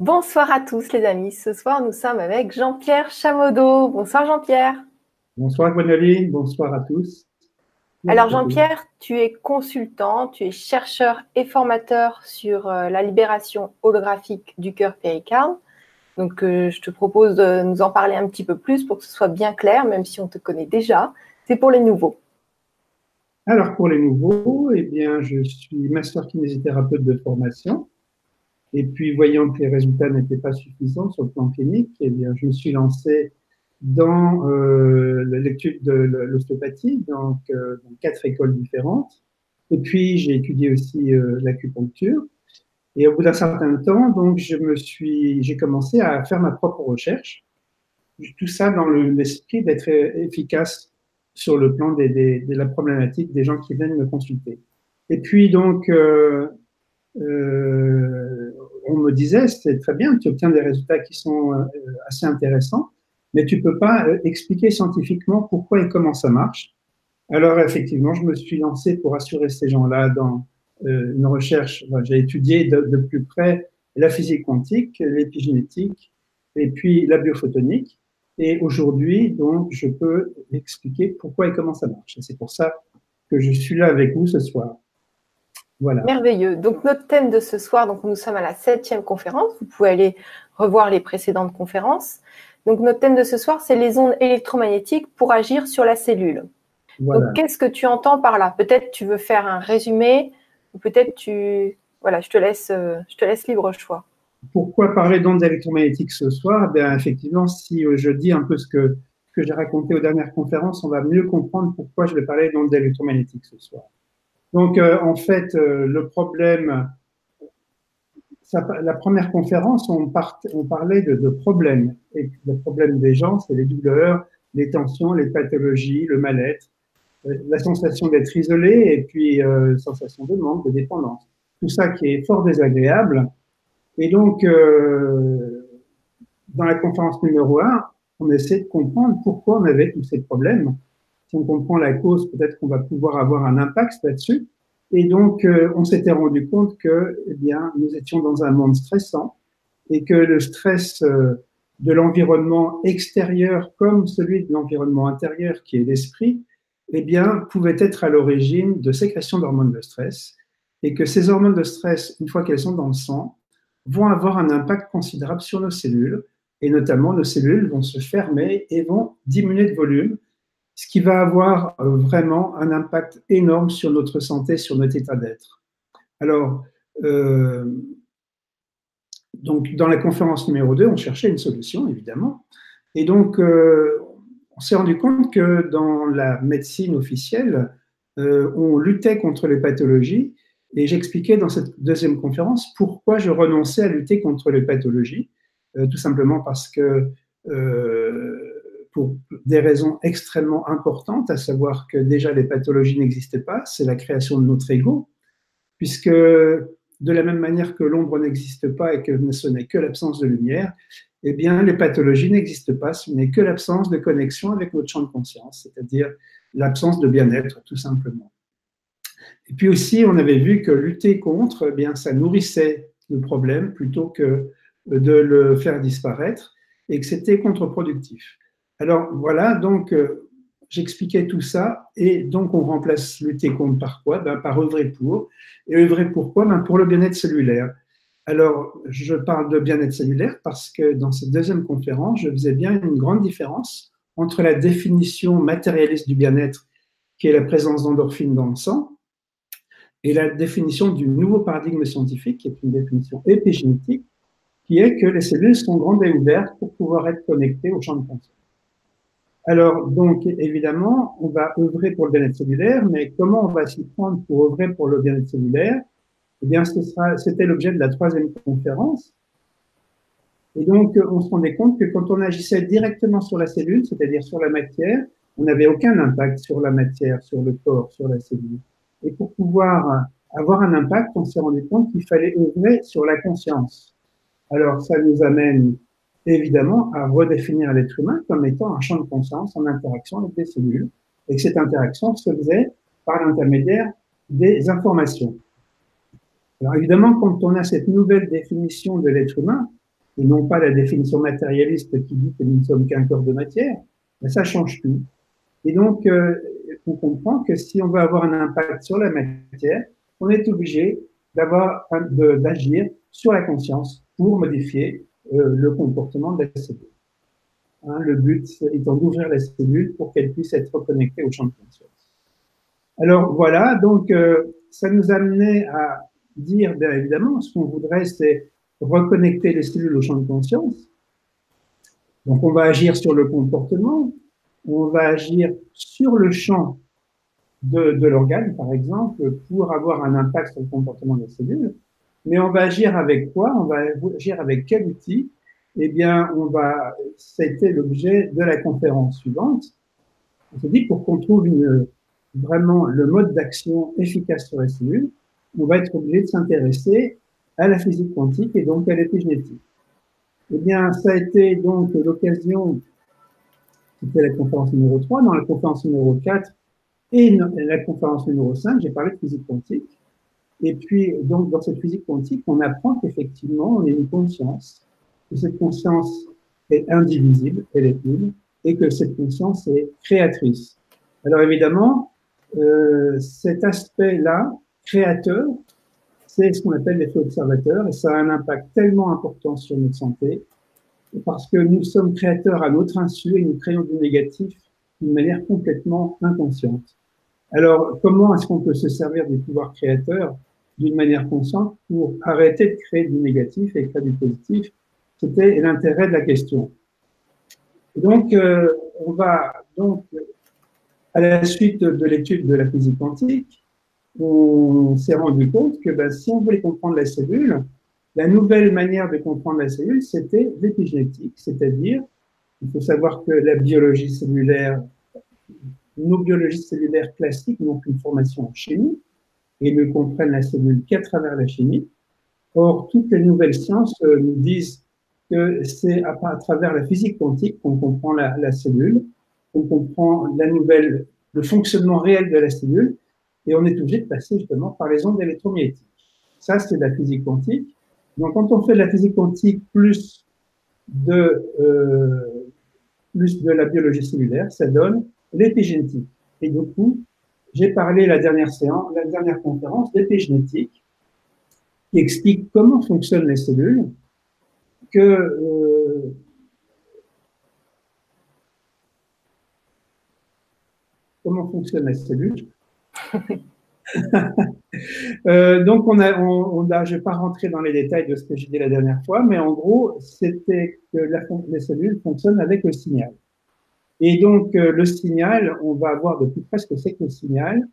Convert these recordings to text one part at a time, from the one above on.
Bonsoir à tous les amis. Ce soir, nous sommes avec Jean-Pierre Chamodeau. Bonsoir Jean-Pierre. Bonsoir Gwenoline, bonsoir à tous. Alors Jean-Pierre, tu es consultant, tu es chercheur et formateur sur euh, la libération holographique du cœur péricarde. Donc euh, je te propose de nous en parler un petit peu plus pour que ce soit bien clair, même si on te connaît déjà. C'est pour les nouveaux. Alors pour les nouveaux, eh bien, je suis master kinésithérapeute de formation. Et puis, voyant que les résultats n'étaient pas suffisants sur le plan clinique, eh bien, je me suis lancé dans euh, l'étude de l'ostéopathie, donc euh, dans quatre écoles différentes. Et puis, j'ai étudié aussi euh, l'acupuncture. Et au bout d'un certain temps, donc, je me suis, j'ai commencé à faire ma propre recherche. Tout ça dans l'esprit d'être efficace sur le plan des, des, de la problématique des gens qui viennent me consulter. Et puis, donc, euh, euh, on me disait, c'est très bien, tu obtiens des résultats qui sont euh, assez intéressants, mais tu peux pas euh, expliquer scientifiquement pourquoi et comment ça marche. Alors effectivement, je me suis lancé pour assurer ces gens-là dans une recherche. J'ai étudié de, plus près la physique quantique, l'épigénétique et puis la biophotonique. Et aujourd'hui, donc, je peux expliquer pourquoi et comment ça marche. c'est pour ça que je suis là avec vous ce soir. Merveilleux. Donc, notre thème de ce soir, donc nous sommes à la septième conférence. Vous pouvez aller revoir les précédentes conférences. Donc, notre thème de ce soir, c'est les ondes électromagnétiques pour agir sur la cellule. Donc, qu'est-ce que tu entends par là? Peut-être tu veux faire un résumé, ou peut-être tu. Voilà, je te laisse, euh, je te laisse libre choix. Pourquoi parler d'ondes électromagnétiques ce soir? Ben, Effectivement, si euh, je dis un peu ce que, ce que j'ai raconté aux dernières conférences, on va mieux comprendre pourquoi je vais parler d'ondes électromagnétiques ce soir. Donc, euh, en fait, euh, le problème, la première conférence, on, on parlait de, de, problèmes. Et le problème des gens, c'est les douleurs, les tensions, les pathologies, le mal-être, euh, la sensation d'être isolé et puis euh, sensation de manque, de dépendance. Tout ça qui est fort désagréable. Et donc, euh, dans la conférence numéro 1, on essaie de comprendre pourquoi on avait tous ces problèmes si on comprend la cause, peut-être qu'on va pouvoir avoir un impact là-dessus. Et donc, euh, on s'était rendu compte que, eh bien, nous étions dans un monde stressant et que le stress euh, de l'environnement extérieur comme celui de l'environnement intérieur, qui est l'esprit, eh bien, pouvait être à l'origine de sécrétion d'hormones de stress et que ces hormones de stress, une fois qu'elles sont dans le sang, vont avoir un impact considérable sur nos cellules et notamment nos cellules vont se fermer et vont diminuer de volume ce qui va avoir euh, vraiment un impact énorme sur notre santé, sur notre état d'être. Alors, euh, donc dans la conférence numéro 2, on cherchait une solution, évidemment. Et donc, euh, on s'est rendu compte que dans la médecine officielle, on luttait contre les pathologies. Et j'expliquais dans cette deuxième conférence pourquoi je renonçais à lutter contre les pathologies. tout simplement parce que pour des raisons extrêmement importantes, à savoir que déjà les pathologies n'existaient pas, c'est la création de notre ego, puisque de la même manière que l'ombre n'existe pas et que ce n'est que l'absence de lumière, eh bien les pathologies n'existent pas, ce n'est que l'absence de connexion avec notre champ de conscience, c'est-à-dire l'absence de bien-être tout simplement. Et puis aussi, on avait vu que lutter contre, eh bien ça nourrissait le problème plutôt que de le faire disparaître et que c'était contre-productif. Alors voilà, donc euh, j'expliquais tout ça et donc on remplace lutter contre par quoi? Ben, Par œuvrer pour. Et œuvrer pourquoi ben, Pour le bien-être cellulaire. Alors je parle de bien-être cellulaire parce que dans cette deuxième conférence, je faisais bien une grande différence entre la définition matérialiste du bien-être, qui est la présence d'endorphines dans le sang, et la définition du nouveau paradigme scientifique, qui est une définition épigénétique, qui est que les cellules sont grandes et ouvertes pour pouvoir être connectées au champ de conscience. Alors, donc, évidemment, on va œuvrer pour le bien-être cellulaire, mais comment on va s'y prendre pour œuvrer pour le bien-être cellulaire? Eh bien, c'était l'objet de la troisième conférence. Et donc, on se rendait compte que quand on agissait directement sur la cellule, c'est-à-dire sur la matière, on n'avait aucun impact sur la matière, sur le corps, sur la cellule. Et pour pouvoir avoir un impact, on s'est rendu compte qu'il fallait œuvrer sur la conscience. Alors, ça nous amène évidemment à redéfinir l'être humain comme étant un champ de conscience en interaction avec des cellules, et que cette interaction se faisait par l'intermédiaire des informations. Alors évidemment, quand on a cette nouvelle définition de l'être humain, et non pas la définition matérialiste qui dit que nous ne sommes qu'un corps de matière, ben, ça change tout. Et donc, euh, on comprend que si on veut avoir un impact sur la matière, on est obligé d'avoir d'agir sur la conscience pour modifier le comportement de la cellule. Hein, le but étant d'ouvrir la cellule pour qu'elle puisse être reconnectée au champ de conscience. Alors voilà, donc euh, ça nous amenait à dire, bien évidemment, ce qu'on voudrait, c'est reconnecter les cellules au champ de conscience. Donc on va agir sur le comportement, on va agir sur le champ de, de l'organe, par exemple, pour avoir un impact sur le comportement des cellules. Mais on va agir avec quoi? On va agir avec quel outil? Eh bien, on va. C'était l'objet de la conférence suivante. On se dit pour qu'on trouve une, vraiment le mode d'action efficace sur les cellules, on va être obligé de s'intéresser à la physique quantique et donc à l'épigénétique. Eh bien, ça a été donc l'occasion, c'était la conférence numéro 3, dans la conférence numéro 4 et la conférence numéro 5, j'ai parlé de physique quantique. Et puis, donc, dans cette physique quantique, on apprend qu'effectivement, on a une conscience, que cette conscience est indivisible, elle est une, et que cette conscience est créatrice. Alors évidemment, euh, cet aspect-là, créateur, c'est ce qu'on appelle l'effet observateur, et ça a un impact tellement important sur notre santé, parce que nous sommes créateurs à notre insu et nous créons du négatif d'une manière complètement inconsciente. Alors, comment est-ce qu'on peut se servir du pouvoir créateur d'une manière consciente pour arrêter de créer du négatif et créer du positif. C'était l'intérêt de la question. donc, euh, on va donc, à la suite de l'étude de la physique quantique, on s'est rendu compte que ben, si on voulait comprendre la cellule, la nouvelle manière de comprendre la cellule, c'était l'épigénétique, c'est-à-dire, il faut savoir que la biologie cellulaire, nos biologies cellulaires classiques n'ont qu'une formation en chimie, et ne comprennent la cellule qu'à travers la chimie. Or, toutes les nouvelles sciences euh, nous disent que c'est à, travers la physique quantique qu'on comprend la, cellule, qu'on comprend la nouvelle, le fonctionnement réel de la cellule, et on est obligé de passer justement par les ondes électromagnétiques. Ça, c'est la physique quantique. Donc, quand on fait de la physique quantique plus de, euh, plus de la biologie cellulaire, ça donne l'épigénétique. Et du coup, j'ai parlé la dernière séance, la dernière conférence d'épigénétique, qui explique comment fonctionnent les cellules, que euh, comment fonctionnent les cellules. euh, donc, on a, on, a, je ne vais pas rentrer dans les détails de ce que j'ai dit la dernière fois, mais en gros, c'était que la, les cellules fonctionnent avec le signal. Et donc, euh, le signal, on va voir de plus près ce que c'est que le signal,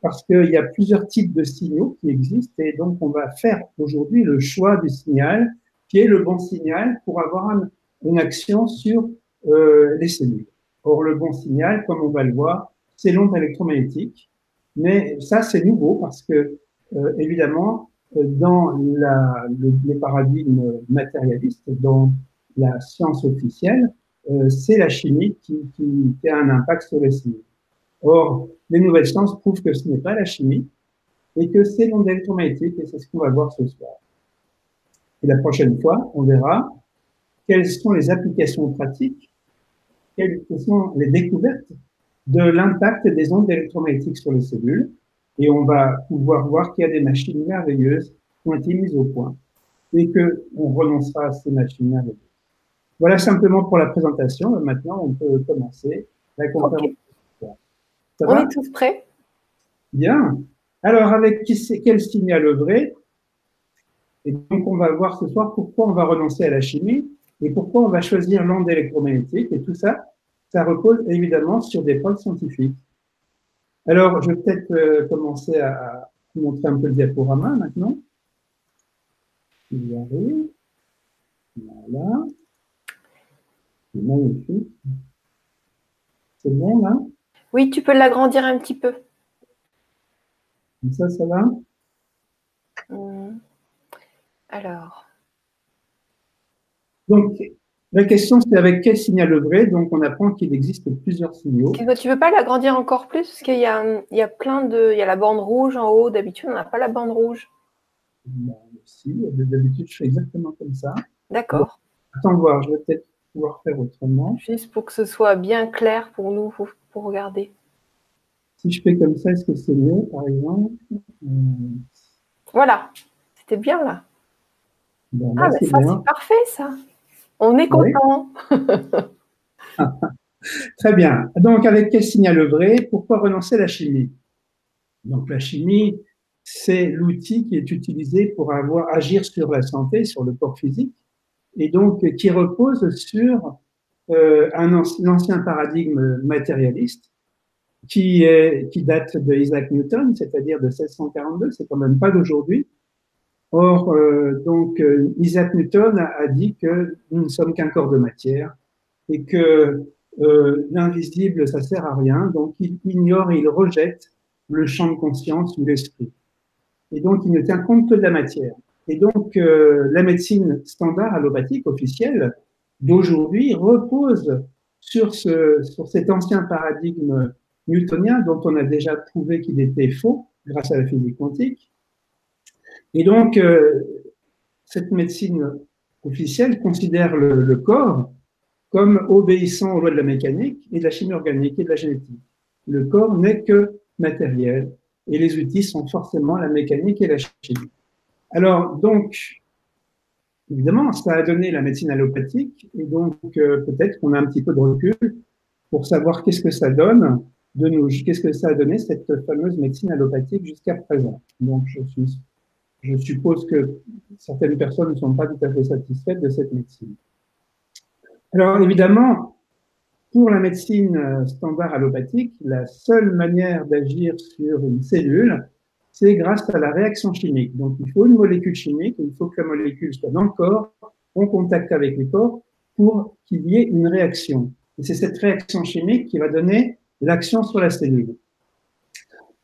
parce qu'il y a plusieurs types de signaux qui existent, et donc on va faire aujourd'hui le choix du signal qui est le bon signal pour avoir une action sur euh, les cellules. Or, le bon signal, comme on va le voir, c'est l'onde électromagnétique, mais ça, c'est nouveau parce que, euh, évidemment, dans la, le, les paradigmes matérialistes, dans la science officielle, euh, c'est la chimie qui, qui, a un impact sur les cellules. Or, les nouvelles sciences prouvent que ce n'est pas la chimie et que c'est l'onde électromagnétique et c'est ce qu'on va voir ce soir. Et la prochaine fois, on verra quelles sont les applications pratiques, quelles sont les découvertes de l'impact des ondes électromagnétiques sur les cellules. Et on va pouvoir voir qu'il y a des machines merveilleuses qui ont été mises au point et qu'on renoncera à ces machines merveilleuses. Voilà simplement pour la présentation. Maintenant, on peut commencer la conférence. on est tous prêts? Bien. Alors, avec quel signal œuvrer Et donc, on va voir ce soir pourquoi on va renoncer à la chimie et pourquoi on va choisir l'onde électromagnétique. Et tout ça, ça repose évidemment sur des preuves scientifiques. Alors, je vais peut-être euh, commencer à, vous montrer un peu le diaporama maintenant. Il y arrive. Voilà. C'est magnifique. C'est bon là Oui, tu peux l'agrandir un petit peu. Comme ça, ça va? Hum. Alors. Donc, la question, c'est avec quel signal œuvrer Donc, on apprend qu'il existe plusieurs signaux. Tu ne veux pas l'agrandir encore plus? Parce qu'il y a, il y a plein de. Il y a la bande rouge en haut. D'habitude, on n'a pas la bande rouge. si, d'habitude, je fais exactement comme ça. D'accord. attends voir, je vais peut-être pouvoir faire autrement. Juste pour que ce soit bien clair pour nous, pour, regarder. Si je fais comme ça, est-ce que c'est mieux, par exemple? Voilà, c'était bien là. ah, mais ça, c'est parfait, ça. On est content. Très bien. Donc, avec quel signal œuvrer Pourquoi relancer la chimie? Donc, la chimie, c'est l'outil qui est utilisé pour avoir, agir sur la santé, sur le corps physique, et donc qui repose sur euh, un, ancien paradigme matérialiste qui, est, qui date de Isaac Newton, c'est-à-dire de 1642, c'est quand même pas d'aujourd'hui. Or, euh, donc, euh, Isaac Newton a, dit que nous ne sommes qu'un corps de matière et que euh, l'invisible, ça sert à rien, donc il ignore il rejette le champ de conscience ou l'esprit. Et donc, il ne tient compte que de la matière. Et donc, euh, la médecine standard allopathique officielle d'aujourd'hui repose sur, ce, sur cet ancien paradigme newtonien dont on a déjà prouvé qu'il était faux grâce à la physique quantique. Et donc, euh, cette médecine officielle considère le, le, corps comme obéissant aux lois de la mécanique et de la chimie organique et de la génétique. Le corps n'est que matériel et les outils sont forcément la mécanique et la chimie. Alors, donc, évidemment, ça a donné la médecine allopathique, et donc euh, peut-être qu'on a un petit peu de recul pour savoir qu'est-ce que ça donne de nous, qu'est-ce que ça a donné cette fameuse médecine allopathique jusqu'à présent. Donc, je, suppose que certaines personnes ne sont pas tout à fait satisfaites de cette médecine. Alors, évidemment, pour la médecine standard allopathique, la seule manière d'agir sur une cellule, c'est grâce à la réaction chimique. Donc, il faut une molécule chimique, il faut que la molécule soit dans le corps, en contact avec le corps, pour qu'il y ait une réaction. Et c'est cette réaction chimique qui va donner l'action sur la cellule.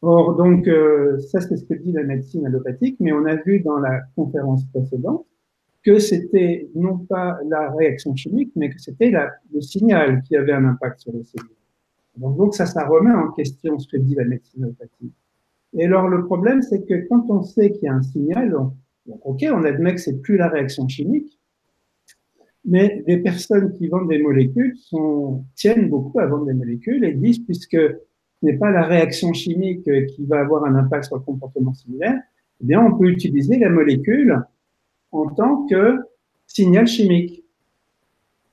Or, donc, euh, ça, c'est ce que dit la médecine allopathique, mais on a vu dans la conférence précédente que c'était non pas la réaction chimique, mais que c'était le signal qui avait un impact sur la cellule. Donc, donc ça, ça remet en question ce que dit la médecine allopathique. Et alors, le problème, c'est que quand on sait qu'il y a un signal, OK, on admet que c'est plus la réaction chimique, mais les personnes qui vendent des molécules sont, tiennent beaucoup à vendre des molécules et disent, puisque ce n'est pas la réaction chimique qui va avoir un impact sur le comportement cellulaire, eh bien, on peut utiliser la molécule en tant que signal chimique.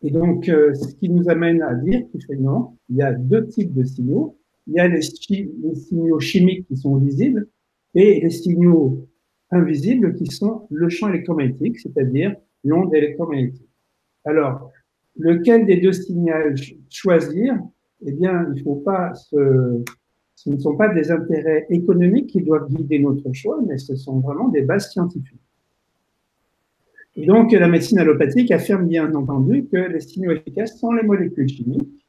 Et donc, euh, ce qui nous amène à dire fait non, il y a deux types de signaux il y a les, signaux chimiques qui sont visibles et les signaux invisibles qui sont le champ électromagnétique, c'est-à-dire l'onde électromagnétique. Alors, lequel des deux signaux choisir Eh bien, il faut pas se, ce ne sont pas des intérêts économiques qui doivent guider notre choix, mais ce sont vraiment des bases scientifiques. Et donc, la médecine allopathique affirme bien entendu que les signaux efficaces sont les molécules chimiques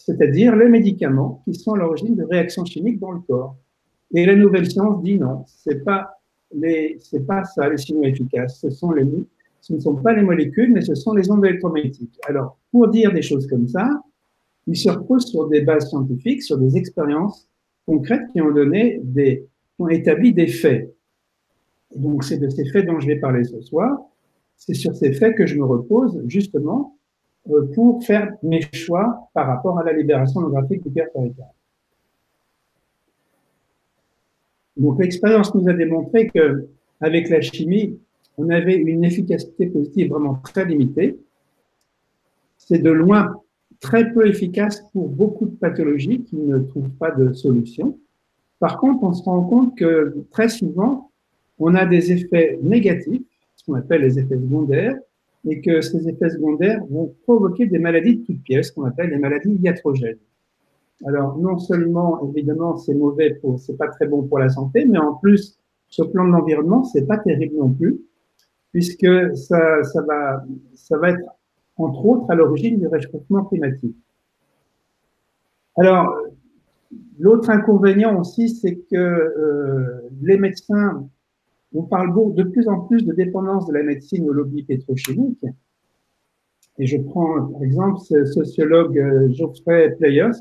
c'est-à-dire les médicaments qui sont à l'origine de réactions chimiques dans le corps. Et la nouvelle science dit non, c'est pas les, c'est pas ça les signaux efficaces. Ce sont les, ce ne sont pas les molécules, mais ce sont les ondes électromagnétiques. Alors, pour dire des choses comme ça, ils se reposent sur des bases scientifiques, sur des expériences concrètes qui ont donné des, qui ont établi des faits. donc, c'est de ces faits dont je vais parler ce soir. C'est sur ces faits que je me repose, justement, pour faire mes choix par rapport à la libération holographique du péricarde. Donc l'expérience nous a démontré que avec la chimie, on avait une efficacité positive vraiment très limitée. C'est de loin très peu efficace pour beaucoup de pathologies qui ne trouvent pas de solution. Par contre, on se rend compte que très souvent, on a des effets négatifs, ce qu'on appelle les effets secondaires, et que ces effets secondaires vont provoquer des maladies de toutes pièces, qu'on appelle les maladies iatrogènes. Alors, non seulement, évidemment, c'est mauvais pour, c'est pas très bon pour la santé, mais en plus, sur le plan de l'environnement, c'est pas terrible non plus, puisque ça, ça va, ça va être, entre autres, à l'origine du réchauffement climatique. Alors, l'autre inconvénient aussi, c'est que euh, les médecins on parle de plus en plus de dépendance de la médecine au lobby pétrochimique. Et je prends par exemple ce sociologue euh, Geoffrey Playos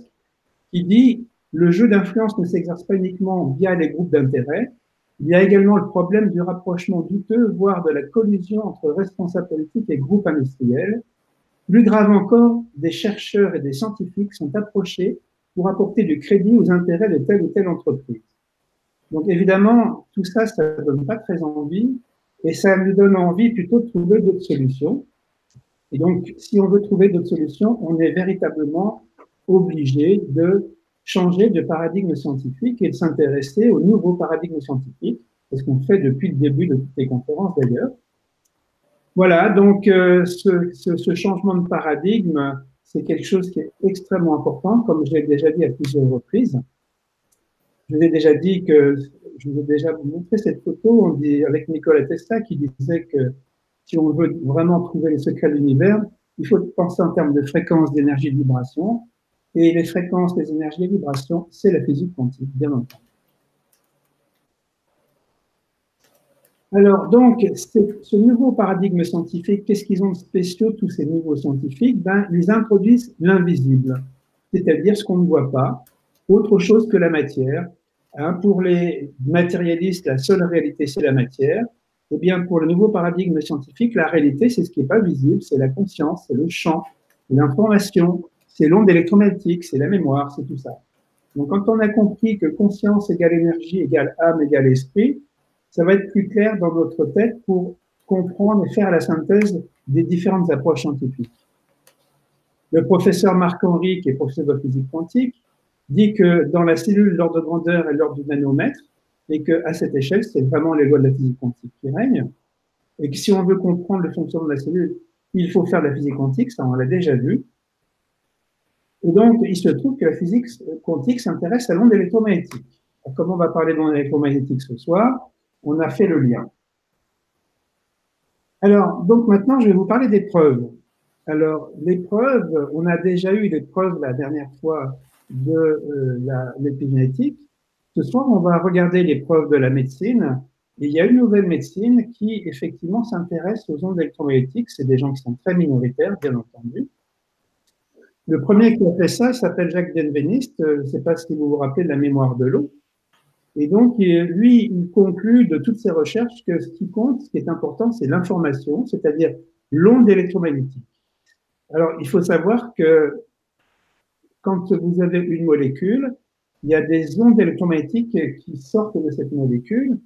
qui dit le jeu d'influence ne s'exerce pas uniquement via les groupes d'intérêt, Il y a également le problème du rapprochement douteux, voire de la collusion entre responsables politiques et groupes industriels. Plus grave encore, des chercheurs et des scientifiques sont approchés pour apporter du crédit aux intérêts de telle ou telle entreprise. Donc évidemment, tout ça, ça ne donne pas très envie et ça nous donne envie plutôt de trouver d'autres solutions. Et donc, si on veut trouver d'autres solutions, on est véritablement obligé de changer de paradigme scientifique et de s'intéresser au nouveau paradigme scientifique, c'est ce qu'on fait depuis le début de toutes les conférences d'ailleurs. Voilà, donc euh, ce, ce, ce, changement de paradigme, c'est quelque chose qui est extrêmement important, comme je l'ai déjà dit à plusieurs reprises. Je vous ai déjà dit que, je vous ai déjà montré cette photo avec Nikola Tesla qui disait que si on veut vraiment trouver les secrets de l'univers, il faut penser en termes de fréquence d'énergie de vibration. Et les fréquences des énergies de vibration, c'est la physique quantique, bien entendu. Alors, donc, ce nouveau paradigme scientifique, qu'est-ce qu'ils ont de spéciaux, tous ces nouveaux scientifiques? Ben, Ils introduisent l'invisible, c'est-à-dire ce qu'on ne voit pas, autre chose que la matière. Hein, pour les matérialistes, la seule réalité, c'est la matière. Eh bien, pour le nouveau paradigme scientifique, la réalité, c'est ce qui n'est pas visible, c'est la conscience, c'est le champ, l'information, c'est l'onde électromagnétique, c'est la mémoire, c'est tout ça. Donc, quand on a compris que conscience égale énergie égale âme égale esprit, ça va être plus clair dans notre tête pour comprendre et faire la synthèse des différentes approches scientifiques. Le professeur Marc-Henri, qui est professeur de physique quantique, dit que dans la cellule, l'ordre de grandeur est l'ordre du nanomètre, et qu'à cette échelle, c'est vraiment les lois de la physique quantique qui règnent, et que si on veut comprendre le fonctionnement de la cellule, il faut faire de la physique quantique, ça on l'a déjà vu. Et donc, il se trouve que la physique quantique s'intéresse à l'onde électromagnétique. comme on va parler d'onde électromagnétique ce soir, on a fait le lien. Alors, donc maintenant, je vais vous parler des preuves. Alors, les preuves, on a déjà eu les preuves la dernière fois de euh, l'épigénétique. Ce soir, on va regarder les preuves de la médecine. Il y a une nouvelle médecine qui, effectivement, s'intéresse aux ondes électromagnétiques. C'est des gens qui sont très minoritaires, bien entendu. Le premier qui a fait ça s'appelle Jacques Denvenist. Je ne sais pas si vous vous rappelez de la mémoire de l'eau. Et donc, lui, il conclut de toutes ses recherches que ce qui compte, ce qui est important, c'est l'information, c'est-à-dire l'onde électromagnétique. Alors, il faut savoir que quand vous avez une molécule, il y a des ondes électromagnétiques qui sortent de cette molécule,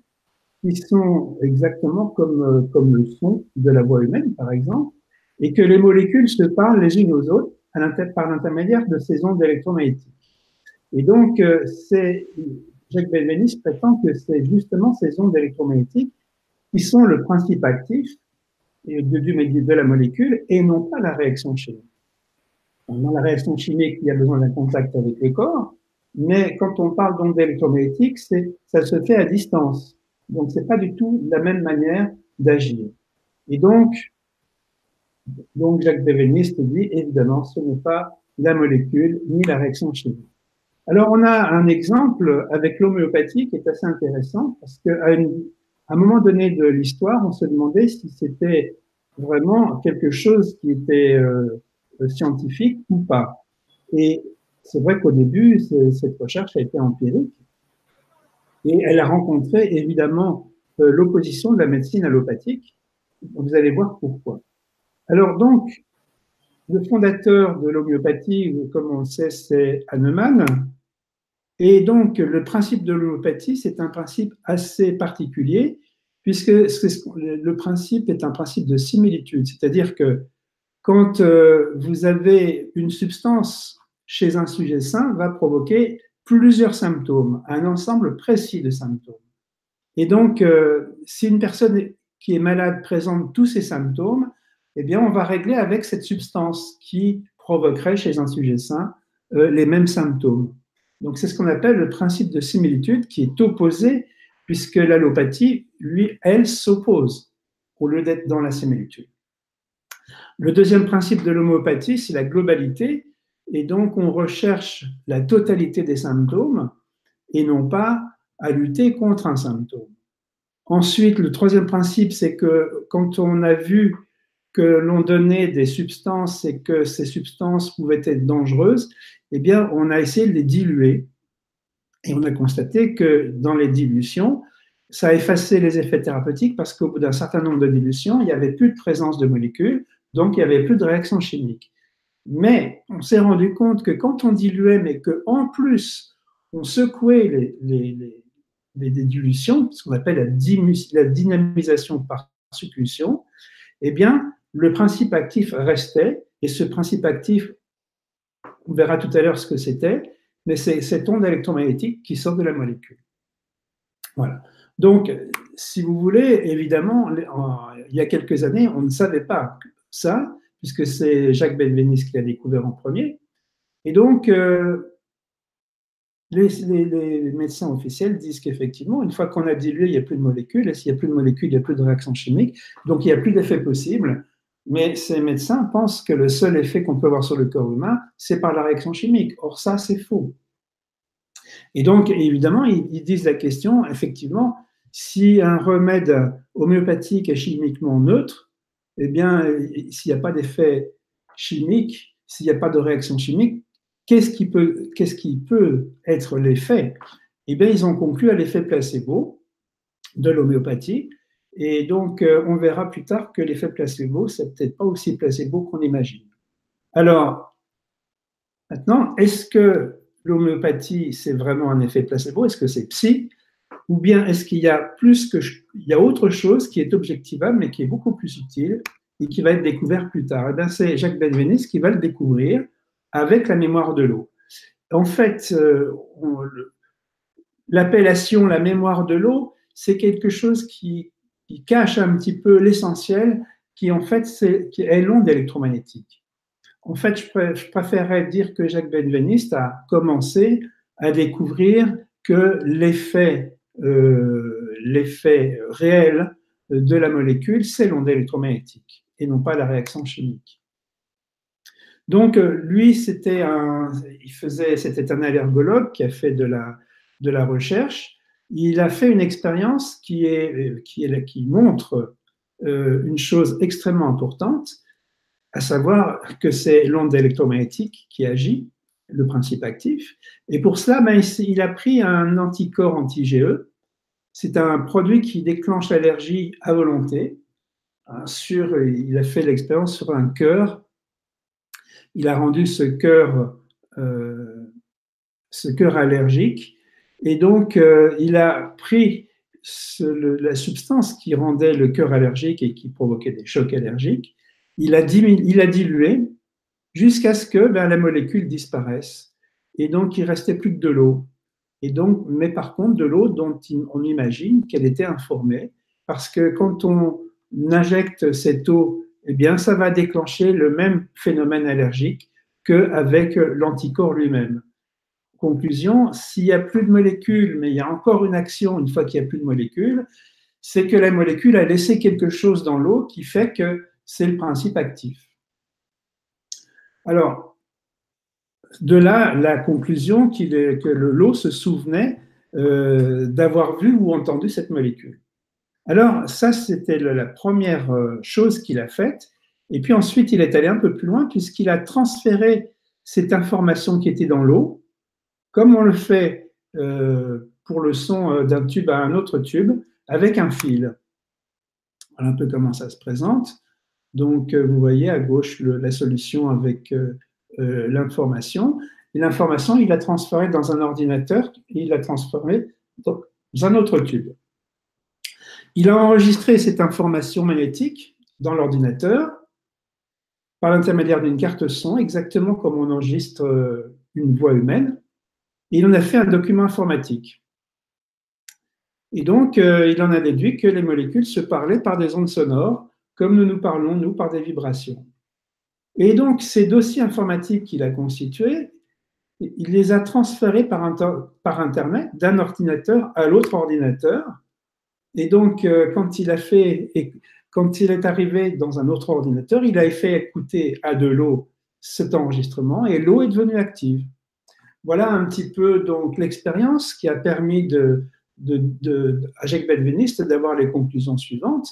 qui sont exactement comme, comme le son de la voix humaine, par exemple, et que les molécules se parlent les unes aux autres par l'intermédiaire de ces ondes électromagnétiques. Et donc, euh, c'est Jacques Benveniste prétend que c'est justement ces ondes électromagnétiques qui sont le principe actif de, de la molécule et non pas la réaction chimique. Dans la réaction chimique, il y a besoin d'un contact avec le corps, mais quand on parle d'ondes électromagnétiques, ça se fait à distance. Donc, c'est pas du tout la même manière d'agir. Et donc, donc Jacques Benveniste dit, évidemment, ce n'est pas la molécule ni la réaction chimique. Alors, on a un exemple avec l'homéopathie qui est assez intéressant parce qu'à un moment donné de l'histoire, on se demandait si c'était vraiment quelque chose qui était euh, scientifique ou pas. Et c'est vrai qu'au début, cette recherche a été empirique et elle a rencontré évidemment euh, l'opposition de la médecine allopathique. Vous allez voir pourquoi. Alors donc, le fondateur de l'homéopathie, comme on le sait, c'est Hahnemann. Et donc, le principe de l'homéopathie, c'est un principe assez particulier, puisque le principe est un principe de similitude. C'est-à-dire que quand euh, vous avez une substance chez un sujet sain, va provoquer plusieurs symptômes, un ensemble précis de symptômes. Et donc, euh, si une personne qui est malade présente tous ces symptômes, eh bien, on va régler avec cette substance qui provoquerait chez un sujet sain euh, les mêmes symptômes. Donc, c'est ce qu'on appelle le principe de similitude qui est opposé, puisque l'allopathie, lui, elle s'oppose au lieu d'être dans la similitude. Le deuxième principe de l'homéopathie, c'est la globalité, et donc on recherche la totalité des symptômes et non pas à lutter contre un symptôme. Ensuite, le troisième principe, c'est que quand on a vu que l'on donnait des substances et que ces substances pouvaient être dangereuses, eh bien, on a essayé de les diluer. Et on a constaté que dans les dilutions, ça a effacé les effets thérapeutiques parce qu'au bout d'un certain nombre de dilutions, il n'y avait plus de présence de molécules, donc il n'y avait plus de réaction chimique. Mais on s'est rendu compte que quand on diluait, mais qu'en plus on secouait les, dilutions, ce qu'on appelle la, dynamisation par succussion, eh bien, le principe actif restait, et ce principe actif, on verra tout à l'heure ce que c'était, mais c'est cette onde électromagnétique qui sort de la molécule. Voilà. Donc, si vous voulez, évidemment, il y a quelques années, on ne savait pas ça, puisque c'est Jacques Benveniste qui l'a découvert en premier. Et donc, euh, les, médecins officiels disent qu'effectivement, une fois qu'on a dilué, il n'y a plus de molécules, et s'il n'y a plus de molécules, il n'y a plus de réaction chimique, donc il n'y a plus d'effet possible. Mais ces médecins pensent que le seul effet qu'on peut avoir sur le corps humain, c'est par la réaction chimique. Or, ça, c'est faux. Et donc, évidemment, ils, disent la question, effectivement, si un remède homéopathique est chimiquement neutre, eh bien, s'il n'y a pas d'effet chimique, s'il n'y a pas de réaction chimique, qu'est-ce qui peut, être l'effet? Eh bien, ils ont conclu à l'effet placebo de l'homéopathie. Et donc, euh, on verra plus tard que l'effet placebo, c'est peut-être pas aussi placebo qu'on imagine. Alors, maintenant, est-ce que l'homéopathie, c'est vraiment un effet placebo? Est-ce que c'est psy? Ou bien est-ce qu'il y a plus que y a autre chose qui est objectivable, mais qui est beaucoup plus utile et qui va être découvert plus tard? Eh bien, c'est Jacques Benveniste qui va le découvrir avec la mémoire de l'eau. En fait, euh, l'appellation la mémoire de l'eau, c'est quelque chose qui, cache un petit peu l'essentiel, qui en fait qui est l'onde électromagnétique. En fait, je, préférerais dire que Jacques Benveniste a commencé à découvrir que l'effet, l'effet réel de la molécule, c'est l'onde électromagnétique et non pas la réaction chimique. Donc, euh, lui, c'était un, il faisait, c'était un allergologue qui a fait de la, de la recherche. Il a fait une expérience qui, est, qui, est, qui montre euh, une chose extrêmement importante, à savoir que c'est l'onde électromagnétique qui agit, le principe actif. Et pour cela, ben, il a pris un anticorps anti-GE. C'est un produit qui déclenche l'allergie à volonté. Hein, sur, il a fait l'expérience sur un cœur il a rendu ce cœur, euh, ce cœur allergique. Et donc, euh, il a pris la substance qui rendait le cœur allergique et qui provoquait des chocs allergiques. Il il a dilué jusqu'à ce que ben, la molécule disparaisse. Et donc, il restait plus que de l'eau. Et donc, mais par contre, de l'eau dont on imagine qu'elle était informée, parce que quand on injecte cette eau eh bien, ça va déclencher le même phénomène allergique qu'avec l'anticorps lui-même. Conclusion, s'il n'y a plus de molécules, mais il y a encore une action une fois qu'il n'y a plus de molécules, c'est que la molécule a laissé quelque chose dans l'eau qui fait que c'est le principe actif. Alors, de là, la conclusion est, que l'eau se souvenait euh, d'avoir vu ou entendu cette molécule. Alors, ça, c'était la première euh, chose qu'il a faite. Et puis ensuite, il est allé un peu plus loin puisqu'il a transféré cette information qui était dans l'eau, comme on le fait euh, pour le son d'un tube à un autre tube, avec un fil. Voilà un peu comment ça se présente. Donc, vous voyez à gauche la solution avec l'information. Et l'information, il l'a transférée dans un ordinateur et il l'a transférée dans un autre tube. Il a enregistré cette information magnétique dans l'ordinateur par l'intermédiaire d'une carte son, exactement comme on enregistre euh, une voix humaine, il en a fait un document informatique. Et donc, euh, il en a déduit que les molécules se parlaient par des ondes sonores, comme nous nous parlons, nous, par des vibrations. Et donc, ces dossiers informatiques qu'il a constitués, il les a transférés par, Internet d'un ordinateur à l'autre ordinateur, et donc, euh, quand il a fait, quand il est arrivé dans un autre ordinateur, il a fait écouter à de l'eau cet enregistrement et l'eau est devenue active. Voilà un petit peu l'expérience qui a permis à Jacques Benveniste d'avoir les conclusions suivantes.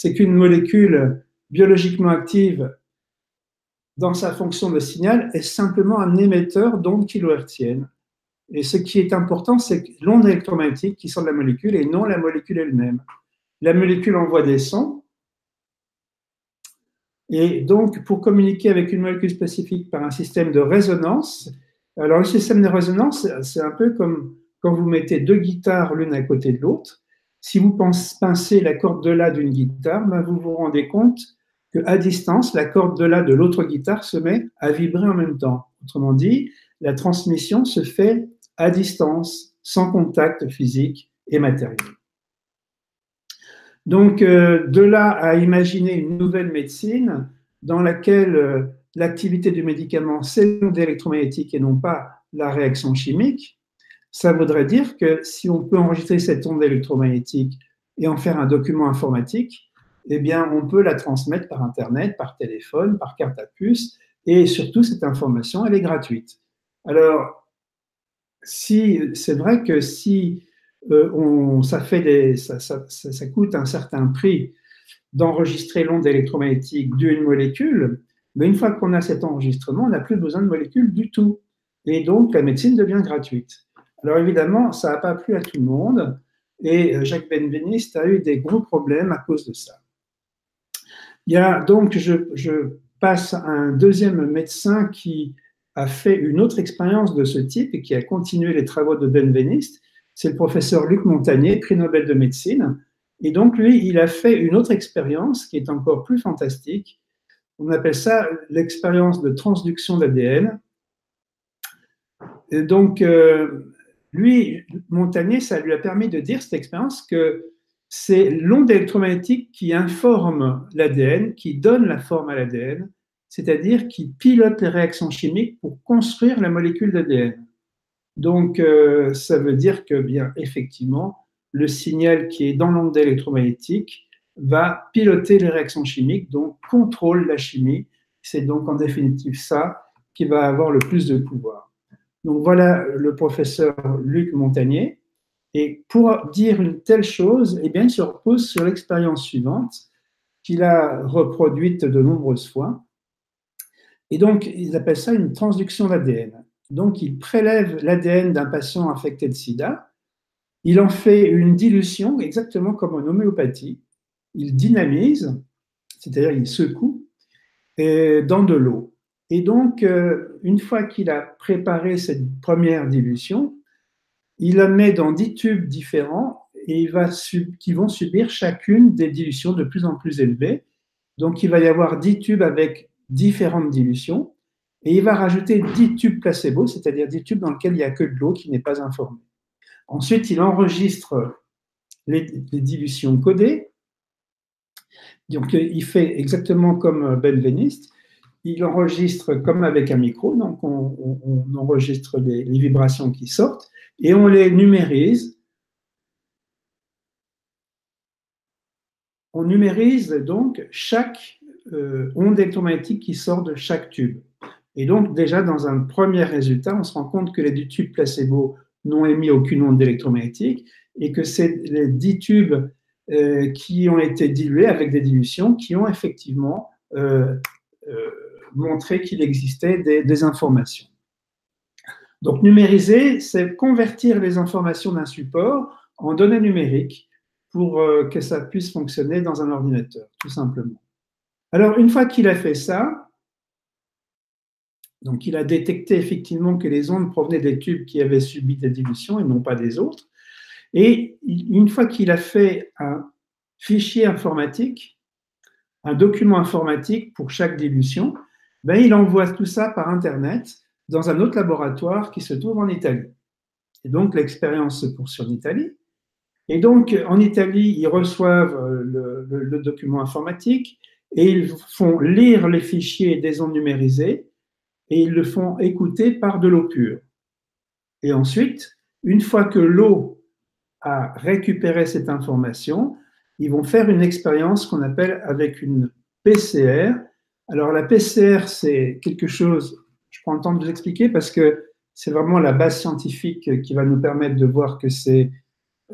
C'est qu'une molécule biologiquement active dans sa fonction de signal est simplement un émetteur d'ondes kilohertziennes. Et ce qui est important, c'est l'onde électromagnétique qui sort de la molécule et non la molécule elle-même. La molécule envoie des sons. Et donc, pour communiquer avec une molécule spécifique par un système de résonance, alors le système de résonance, c'est un peu comme quand vous mettez deux guitares l'une à côté de l'autre. Si vous pincez la corde de La d'une guitare, ben, vous vous rendez compte qu'à distance, la corde de La de l'autre guitare se met à vibrer en même temps. Autrement dit, la transmission se fait à distance, sans contact physique et matériel. Donc, euh, de là à imaginer une nouvelle médecine dans laquelle euh, l'activité du médicament, c'est l'onde électromagnétique et non pas la réaction chimique, ça voudrait dire que si on peut enregistrer cette onde électromagnétique et en faire un document informatique, eh bien, on peut la transmettre par Internet, par téléphone, par carte à puce, et surtout, cette information, elle est gratuite. Alors, c'est vrai que si euh, ça, coûte un certain prix d'enregistrer l'onde électromagnétique d'une molécule, mais une fois qu'on a cet enregistrement, on n'a plus besoin de molécules du tout. Et donc, la médecine devient gratuite. Alors évidemment, ça n'a pas plu à tout le monde, et euh, Jacques Benveniste a eu des gros problèmes à cause de ça. Il y a donc, je, passe à un deuxième médecin qui a fait une autre expérience de ce type et qui a continué les travaux de Benveniste, c'est le professeur Luc Montagnier, prix Nobel de médecine. Et donc, lui, il a fait une autre expérience qui est encore plus fantastique. On appelle ça l'expérience de transduction d'ADN. Donc, euh, lui, Montagnier, ça lui a permis de dire, cette expérience, que c'est l'onde électromagnétique qui informe l'ADN, qui donne la forme à l'ADN, c'est-à-dire qui pilote les réactions chimiques pour construire la molécule d'ADN. Donc, euh, ça veut dire que, bien, effectivement, le signal qui est dans l'onde électromagnétique va piloter les réactions chimiques, donc contrôle la chimie. C'est donc en définitive ça qui va avoir le plus de pouvoir. Voilà le professeur Luc Montagnier. Et pour dire une telle chose, eh bien, il se repose sur l'expérience suivante qu'il a reproduite de nombreuses fois. Et donc, ils appellent ça une transduction d'ADN. Donc, il prélève l'ADN d'un patient affecté de sida, il en fait une dilution, exactement comme en homéopathie, il dynamise, c'est-à-dire il secoue, dans de l'eau. Et donc, euh, une fois qu'il a préparé cette première dilution, il la met dans dix tubes différents et il qui vont subir chacune des dilutions de plus en plus élevées. Donc, il va y avoir dix tubes avec différentes dilutions et il va rajouter 10 tubes placebo, c'est-à-dire 10 tubes dans lesquels il n'y a que de l'eau qui n'est pas informée. Ensuite, il enregistre les, dilutions codées. Donc, il fait exactement comme Benveniste. Il enregistre comme avec un micro, donc on, enregistre les, vibrations qui sortent et on les numérise. On numérise donc chaque euh, onde électromagnétique qui sort de chaque tube. Et donc, déjà, dans un premier résultat, on se rend compte que les tubes placebo n'ont émis aucune onde électromagnétique et que c'est les 10 tubes euh, qui ont été dilués avec des dilutions qui ont effectivement euh, montré qu'il existait des, des, informations. Donc, numériser, c'est convertir les informations d'un support en données numériques pour que ça puisse fonctionner dans un ordinateur, tout simplement. Alors, une fois qu'il a fait ça, donc, il a détecté effectivement que les ondes provenaient des tubes qui avaient subi des dilutions et non pas des autres. Et une fois qu'il a fait un fichier informatique, un document informatique pour chaque dilution, ben, il envoie tout ça par Internet dans un autre laboratoire qui se trouve en Italie. Et donc, l'expérience se poursuit en Italie. Et donc, en Italie, ils reçoivent le, le document informatique et ils font lire les fichiers des ondes numérisées et ils le font écouter par de l'eau pure. Et ensuite, une fois que l'eau a récupéré cette information, ils vont faire une expérience qu'on appelle avec une PCR. Alors la PCR, c'est quelque chose, je prends le temps de vous expliquer parce que c'est vraiment la base scientifique qui va nous permettre de voir que c'est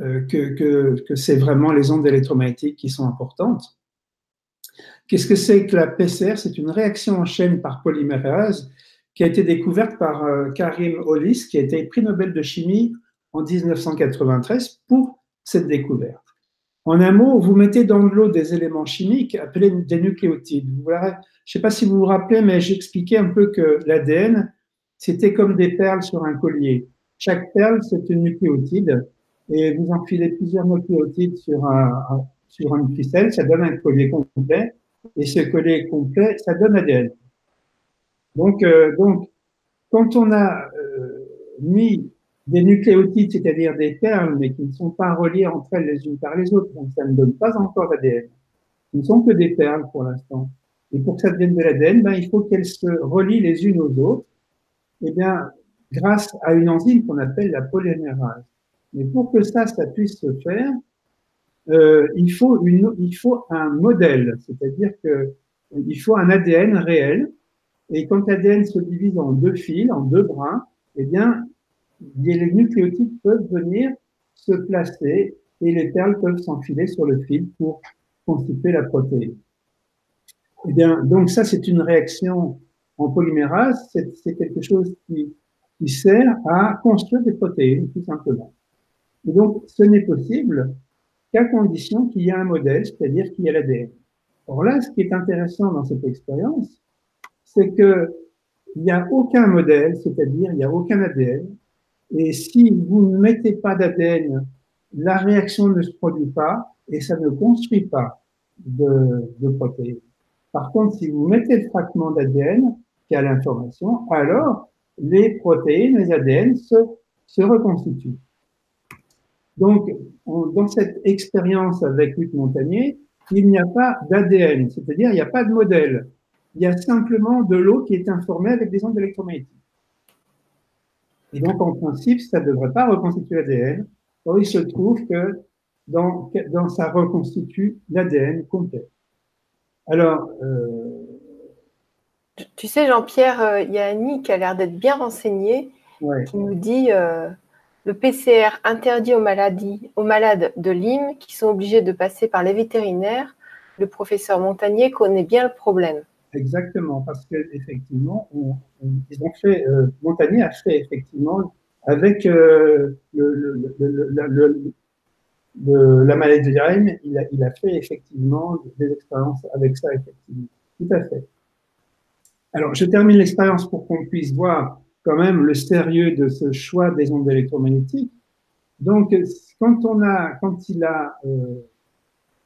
euh, que, que, vraiment les ondes électromagnétiques qui sont importantes. Qu'est-ce que c'est que la PCR C'est une réaction en chaîne par polymérase qui a été découverte par euh, Karim Hollis, qui a été prix Nobel de chimie en 1993 pour cette découverte. En un mot, vous mettez dans l'eau des éléments chimiques appelés des nucléotides. je ne sais pas si vous vous rappelez, mais j'expliquais un peu que l'ADN, c'était comme des perles sur un collier. Chaque perle, c'est une nucléotide, et vous enfilez plusieurs nucléotides sur, un, sur une ficelle, ça donne un collier complet, et ce collier complet, ça donne l'ADN. Donc, euh, donc, quand on a euh, mis des nucléotides, c'est-à-dire des perles, mais qui ne sont pas reliées entre elles les unes par les autres, donc ça ne donne pas encore l'ADN. Ce ne sont que des perles pour l'instant. Et pour que ça devienne de l'ADN, ben, il faut qu'elles se relient les unes aux autres. Eh bien, grâce à une enzyme qu'on appelle la polymérase. Mais pour que ça, ça puisse se faire, euh, il, faut une, il faut un modèle, c'est-à-dire que il faut un ADN réel. Et quand l'ADN se divise en deux fils, en deux brins, eh bien, les nucléotides peuvent venir se placer et les perles peuvent s'enfiler sur le fil pour constituer la protéine. Eh bien, donc ça, c'est une réaction en polymérase, c'est quelque chose qui, qui sert à construire des protéines, tout simplement. Et donc, ce n'est possible qu'à condition qu'il y ait un modèle, c'est-à-dire qu'il y a l'ADN. Or là, ce qui est intéressant dans cette expérience, c'est que il n'y a aucun modèle, c'est-à-dire il n'y a aucun ADN, et si vous ne mettez pas d'ADN, la réaction ne se produit pas et ça ne construit pas de, protéines. Par contre, si vous mettez le fragment d'ADN qui a l'information, alors les protéines, les ADN se, se reconstituent. Donc, dans cette expérience avec Luc Montagnier, il n'y a pas d'ADN, c'est-à-dire il n'y a pas de modèle. Il y a simplement de l'eau qui est informée avec des ondes électromagnétiques. Et donc, en principe, ça ne devrait pas reconstituer l'ADN. Or, il se trouve que dans, dans ça reconstitue l'ADN complet. Alors. Euh... Tu sais, Jean-Pierre, euh, il y a Annie qui a l'air d'être bien renseignée, qui nous dit euh, le PCR interdit aux, maladies, aux malades de Lyme qui sont obligés de passer par les vétérinaires. Le professeur Montagnier connaît bien le problème. Exactement, parce qu'effectivement, ils ont fait, euh, Montagnier a fait effectivement avec euh, la maladie de Lyme, il a, il a fait effectivement des expériences avec ça, effectivement. Tout à fait. Alors, je termine l'expérience pour qu'on puisse voir quand même le sérieux de ce choix des ondes électromagnétiques. Donc, quand on a, quand il a euh,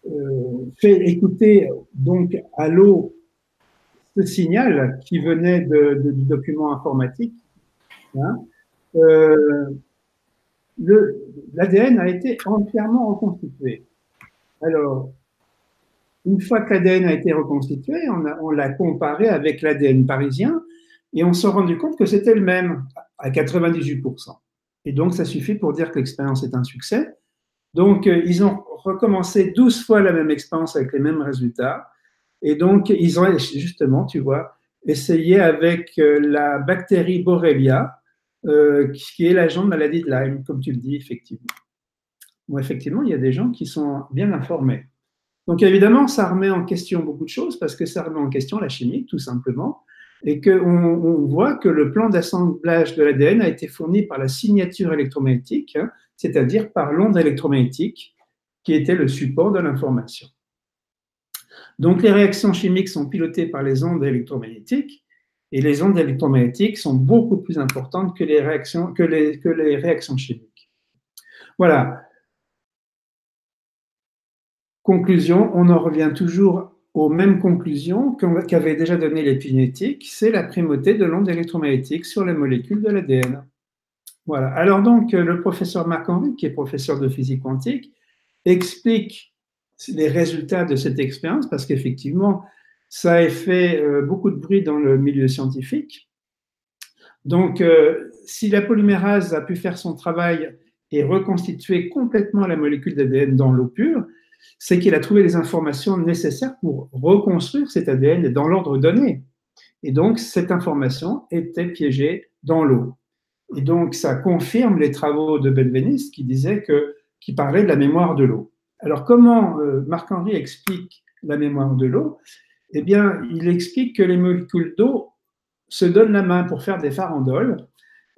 euh fait écouter donc à l'eau ce signal qui venait du document informatique, hein, euh, l'ADN a été entièrement reconstitué. Alors, une fois que l'ADN a été reconstitué, on l'a comparé avec l'ADN parisien et on s'est rendu compte que c'était le même à 98%. Et donc, ça suffit pour dire que l'expérience est un succès. Donc, euh, ils ont recommencé 12 fois la même expérience avec les mêmes résultats. Et donc, ils ont justement, tu vois, essayé avec euh, la bactérie Borrelia, euh, qui est l'agent de maladie de Lyme, comme tu le dis, effectivement. Bon, effectivement, il y a des gens qui sont bien informés. Donc, évidemment, ça remet en question beaucoup de choses parce que ça remet en question la chimie, tout simplement, et qu'on on voit que le plan d'assemblage de l'ADN a été fourni par la signature électromagnétique, hein, c'est-à-dire par l'onde électromagnétique qui était le support de l'information. Donc les réactions chimiques sont pilotées par les ondes électromagnétiques et les ondes électromagnétiques sont beaucoup plus importantes que les réactions, que les, que les réactions chimiques. Voilà. Conclusion, on en revient toujours aux mêmes conclusions qu'avaient déjà donné l'épigénétique, c'est la primauté de l'onde électromagnétique sur les molécules de l'ADN. Voilà. Alors donc, le professeur Marc Henry, qui est professeur de physique quantique, explique les résultats de cette expérience, parce qu'effectivement, ça a fait euh, beaucoup de bruit dans le milieu scientifique. Donc, euh, si la polymérase a pu faire son travail et reconstituer complètement la molécule d'ADN dans l'eau pure, c'est qu'il a trouvé les informations nécessaires pour reconstruire cet ADN dans l'ordre donné. Et donc, cette information était piégée dans l'eau. Et donc, ça confirme les travaux de Benveniste qui disait que, qui parlait de la mémoire de l'eau. Alors, comment euh, Marc-Henri explique la mémoire de l'eau? Eh bien, il explique que les molécules d'eau se donnent la main pour faire des farandoles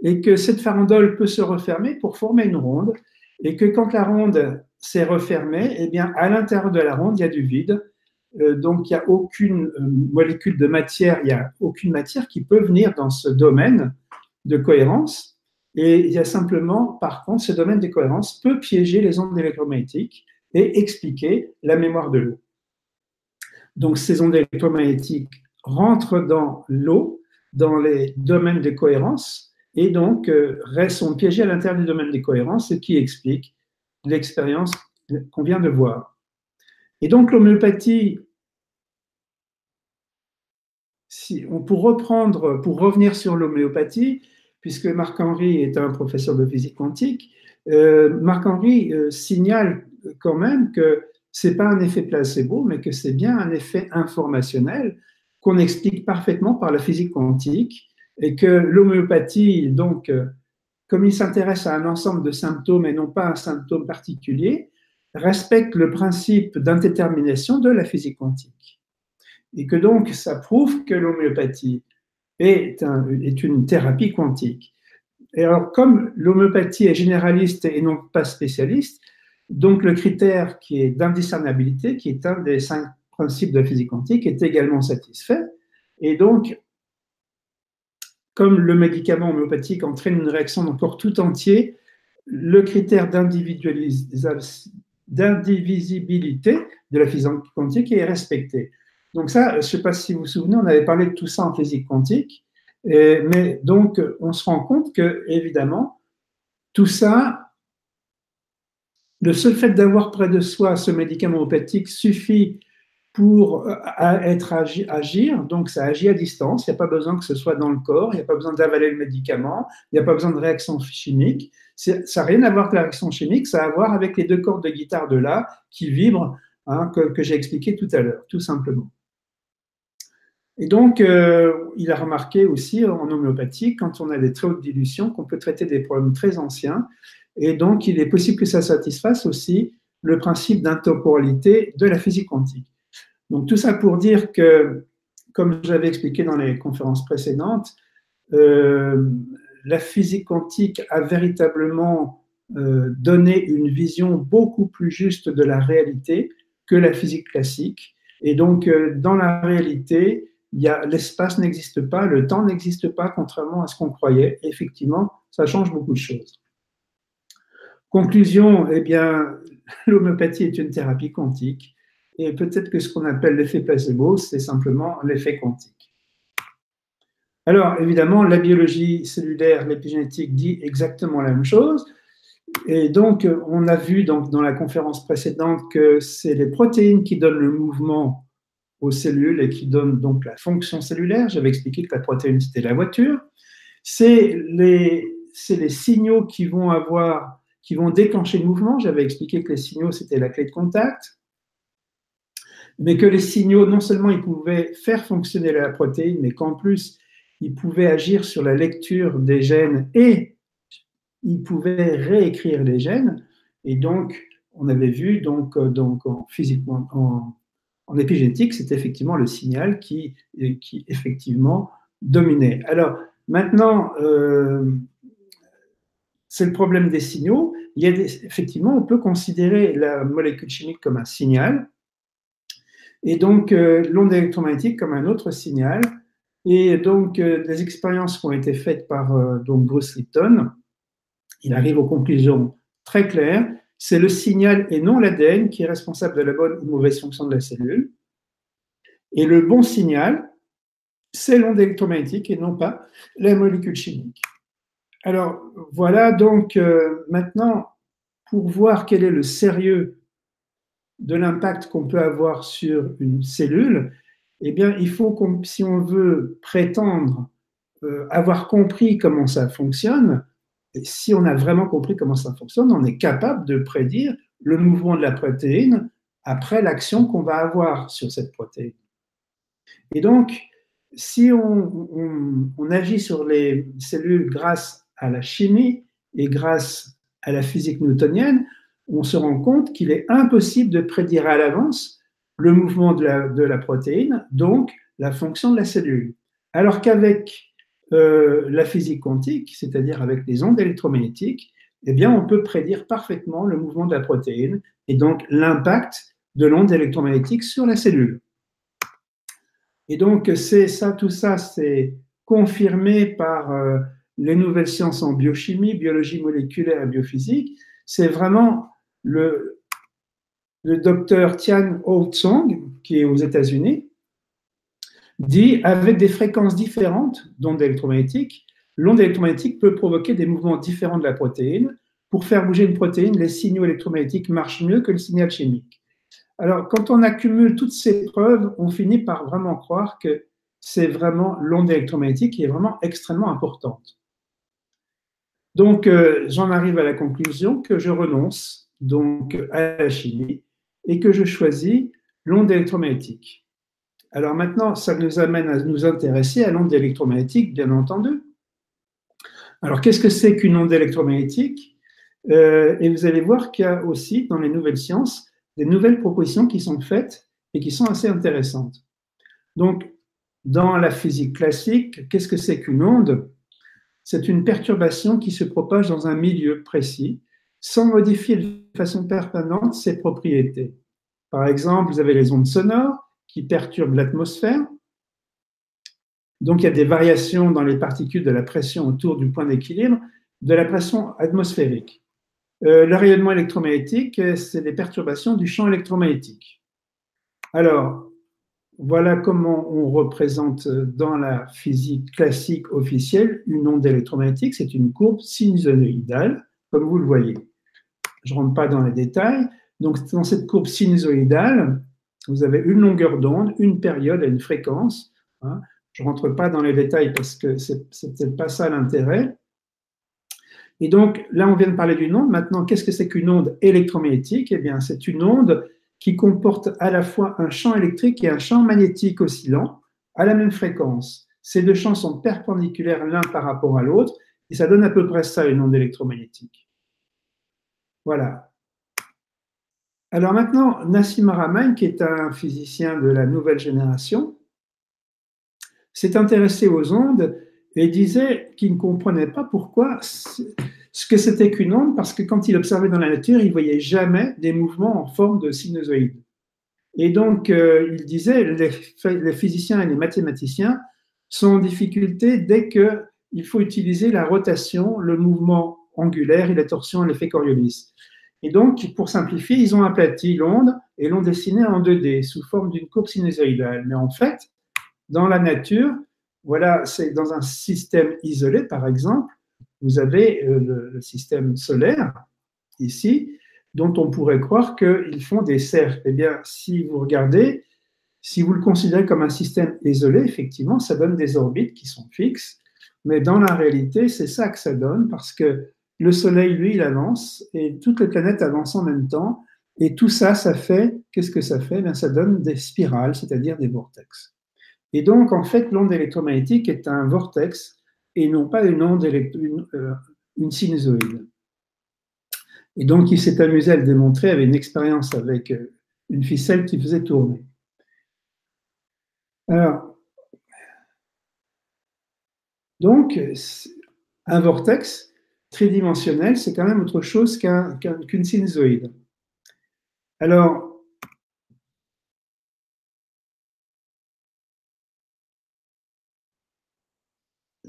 et que cette farandole peut se refermer pour former une ronde et que quand la ronde s'est refermée, eh bien, à l'intérieur de la ronde, il y a du vide. Euh, donc, il n'y a aucune euh, molécule de matière, il n'y a aucune matière qui peut venir dans ce domaine de cohérence. Et il y a simplement, par contre, ce domaine de cohérence peut piéger les ondes électromagnétiques et expliquer la mémoire de l'eau. Donc, ces ondes électromagnétiques rentrent dans l'eau, dans les domaines de cohérence, et donc euh, sont piégées à l'intérieur du domaine de cohérence, ce qui explique l'expérience qu'on vient de voir. Et donc, l'homéopathie, si, pour reprendre, pour revenir sur l'homéopathie, puisque Marc-Henri est un professeur de physique quantique, euh, Marc-Henri euh, signale quand même que ce n'est pas un effet placebo, mais que c'est bien un effet informationnel qu'on explique parfaitement par la physique quantique et que l'homéopathie, donc, euh, comme il s'intéresse à un ensemble de symptômes et non pas à un symptôme particulier, respecte le principe d'indétermination de la physique quantique. Et que donc, ça prouve que l'homéopathie est, est une thérapie quantique. Et alors, comme l'homéopathie est généraliste et non pas spécialiste, donc le critère qui est d'indiscernabilité, qui est un des cinq principes de la physique quantique, est également satisfait. Et donc, comme le médicament homéopathique entraîne une réaction dans le corps tout entier, le critère d'indivisibilité de la physique quantique est respecté. Donc ça, je ne sais pas si vous vous souvenez, on avait parlé de tout ça en physique quantique, mais donc on se rend compte que, évidemment, tout ça le seul fait d'avoir près de soi ce médicament homéopathique suffit pour euh, être agir, donc ça agit à distance, il n'y a pas besoin que ce soit dans le corps, il n'y a pas besoin d'avaler le médicament, il n'y a pas besoin de réaction chimique. Ça n'a rien à voir avec la réaction chimique, ça a à voir avec les deux cordes de guitare de là qui vibrent, hein, que, j'ai expliqué tout à l'heure, tout simplement. Et donc, euh, il a remarqué aussi en homéopathie, quand on a des très hautes dilutions, qu'on peut traiter des problèmes très anciens, et donc, il est possible que ça satisfasse aussi le principe d'intemporalité de la physique quantique. Donc, tout ça pour dire que, comme j'avais expliqué dans les conférences précédentes, euh, la physique quantique a véritablement euh, donné une vision beaucoup plus juste de la réalité que la physique classique. Et donc, euh, dans la réalité, l'espace n'existe pas, le temps n'existe pas, contrairement à ce qu'on croyait. effectivement, ça change beaucoup de choses. Conclusion, eh bien, l'homéopathie est une thérapie quantique et peut-être que ce qu'on appelle l'effet placebo, c'est simplement l'effet quantique. Alors, évidemment, la biologie cellulaire, l'épigénétique dit exactement la même chose. Et donc, on a vu donc, dans la conférence précédente que c'est les protéines qui donnent le mouvement aux cellules et qui donnent donc la fonction cellulaire. J'avais expliqué que la protéine, c'était la voiture. C'est les, les signaux qui vont avoir qui vont déclencher le mouvement. J'avais expliqué que les signaux, c'était la clé de contact, mais que les signaux, non seulement ils pouvaient faire fonctionner la protéine, mais qu'en plus, ils pouvaient agir sur la lecture des gènes et ils pouvaient réécrire les gènes. Et donc, on avait vu donc, euh, donc en physique, en, en épigénétique, c'est effectivement le signal qui, qui effectivement dominait. Alors maintenant, euh, c'est le problème des signaux. Effectivement, on peut considérer la molécule chimique comme un signal, et donc euh, l'onde électromagnétique comme un autre signal. Et donc, euh, les expériences qui ont été faites par euh, Bruce Lipton, il arrive aux conclusions très claires. C'est le signal et non l'ADN qui est responsable de la bonne ou mauvaise fonction de la cellule. Et le bon signal, c'est l'onde électromagnétique et non pas la molécule chimique. Alors voilà donc euh, maintenant pour voir quel est le sérieux de l'impact qu'on peut avoir sur une cellule, eh bien il faut qu'on, si on veut prétendre euh, avoir compris comment ça fonctionne, et si on a vraiment compris comment ça fonctionne, on est capable de prédire le mouvement de la protéine après l'action qu'on va avoir sur cette protéine. Et donc, si on, on agit sur les cellules grâce à la chimie et grâce à la physique newtonienne, on se rend compte qu'il est impossible de prédire à l'avance le mouvement de la, protéine, donc la fonction de la cellule. Alors qu'avec euh, la physique quantique, c'est-à-dire avec les ondes électromagnétiques, eh bien, on peut prédire parfaitement le mouvement de la protéine et donc l'impact de l'onde électromagnétique sur la cellule. Et donc, c'est ça, tout ça, c'est confirmé par euh, les nouvelles sciences en biochimie, biologie moléculaire et biophysique. C'est vraiment le, docteur Tian Ho Tsong, qui est aux États-Unis, dit avec des fréquences différentes d'ondes électromagnétiques, l'onde électromagnétique peut provoquer des mouvements différents de la protéine. Pour faire bouger une protéine, les signaux électromagnétiques marchent mieux que le signal chimique. Alors, quand on accumule toutes ces preuves, on finit par vraiment croire que c'est vraiment l'onde électromagnétique qui est vraiment extrêmement importante. Donc, euh, j'en arrive à la conclusion que je renonce donc à la chimie et que je choisis l'onde électromagnétique. Alors maintenant, ça nous amène à nous intéresser à l'onde électromagnétique, bien entendu. Alors, qu'est-ce que c'est qu'une onde électromagnétique? Euh, Et vous allez voir qu'il y a aussi dans les nouvelles sciences des nouvelles propositions qui sont faites et qui sont assez intéressantes. Donc, dans la physique classique, qu'est-ce que c'est qu'une onde? C'est une perturbation qui se propage dans un milieu précis sans modifier de façon permanente ses propriétés. Par exemple, vous avez les ondes sonores qui perturbent l'atmosphère. Donc, il y a des variations dans les particules de la pression autour du point d'équilibre de la pression atmosphérique. Euh, le rayonnement électromagnétique, c'est des perturbations du champ électromagnétique. Alors, voilà comment on représente dans la physique classique officielle une onde électromagnétique. C'est une courbe sinusoïdale, comme vous le voyez. Je ne rentre pas dans les détails. Donc, dans cette courbe sinusoïdale, vous avez une longueur d'onde, une période et une fréquence. Hein. Je ne rentre pas dans les détails parce que ce n'est peut-être pas ça l'intérêt. Et donc, là, on vient de parler d'une onde. Maintenant, qu'est-ce que c'est qu'une onde électromagnétique? Eh bien, c'est une onde qui comporte à la fois un champ électrique et un champ magnétique oscillant à la même fréquence. Ces deux champs sont perpendiculaires l'un par rapport à l'autre, et ça donne à peu près ça, une onde électromagnétique. Voilà. Alors maintenant, Nassim Haramein, qui est un physicien de la nouvelle génération, s'est intéressé aux ondes et disait qu'il ne comprenait pas pourquoi ce que c'était qu'une onde, parce que quand il observait dans la nature, il voyait jamais des mouvements en forme de sinusoïde. Et donc, euh, il disait, les, les, physiciens et les mathématiciens sont en difficulté dès qu'il faut utiliser la rotation, le mouvement angulaire et la torsion et l'effet Coriolis. Et donc, pour simplifier, ils ont aplati l'onde et l'ont dessinée en 2D sous forme d'une courbe sinusoïdale. Mais en fait, dans la nature, voilà, c'est dans un système isolé, par exemple, vous avez euh, le, système solaire ici, dont on pourrait croire qu'ils font des cercles. Eh bien, si vous regardez, si vous le considérez comme un système isolé, effectivement, ça donne des orbites qui sont fixes, mais dans la réalité, c'est ça que ça donne, parce que le Soleil, lui, il avance, et toutes les planètes avancent en même temps, et tout ça, ça fait, qu'est-ce que ça fait? Eh bien, Ça donne des spirales, c'est-à-dire des vortex. Et donc, en fait, l'onde électromagnétique est un vortex et non pas une onde, euh, une sinusoïde. Et donc, il s'est amusé à le démontrer avec une expérience avec euh, une ficelle qui faisait tourner. Alors, donc, un vortex tridimensionnel, c'est quand même autre chose qu'une sinusoïde. Alors,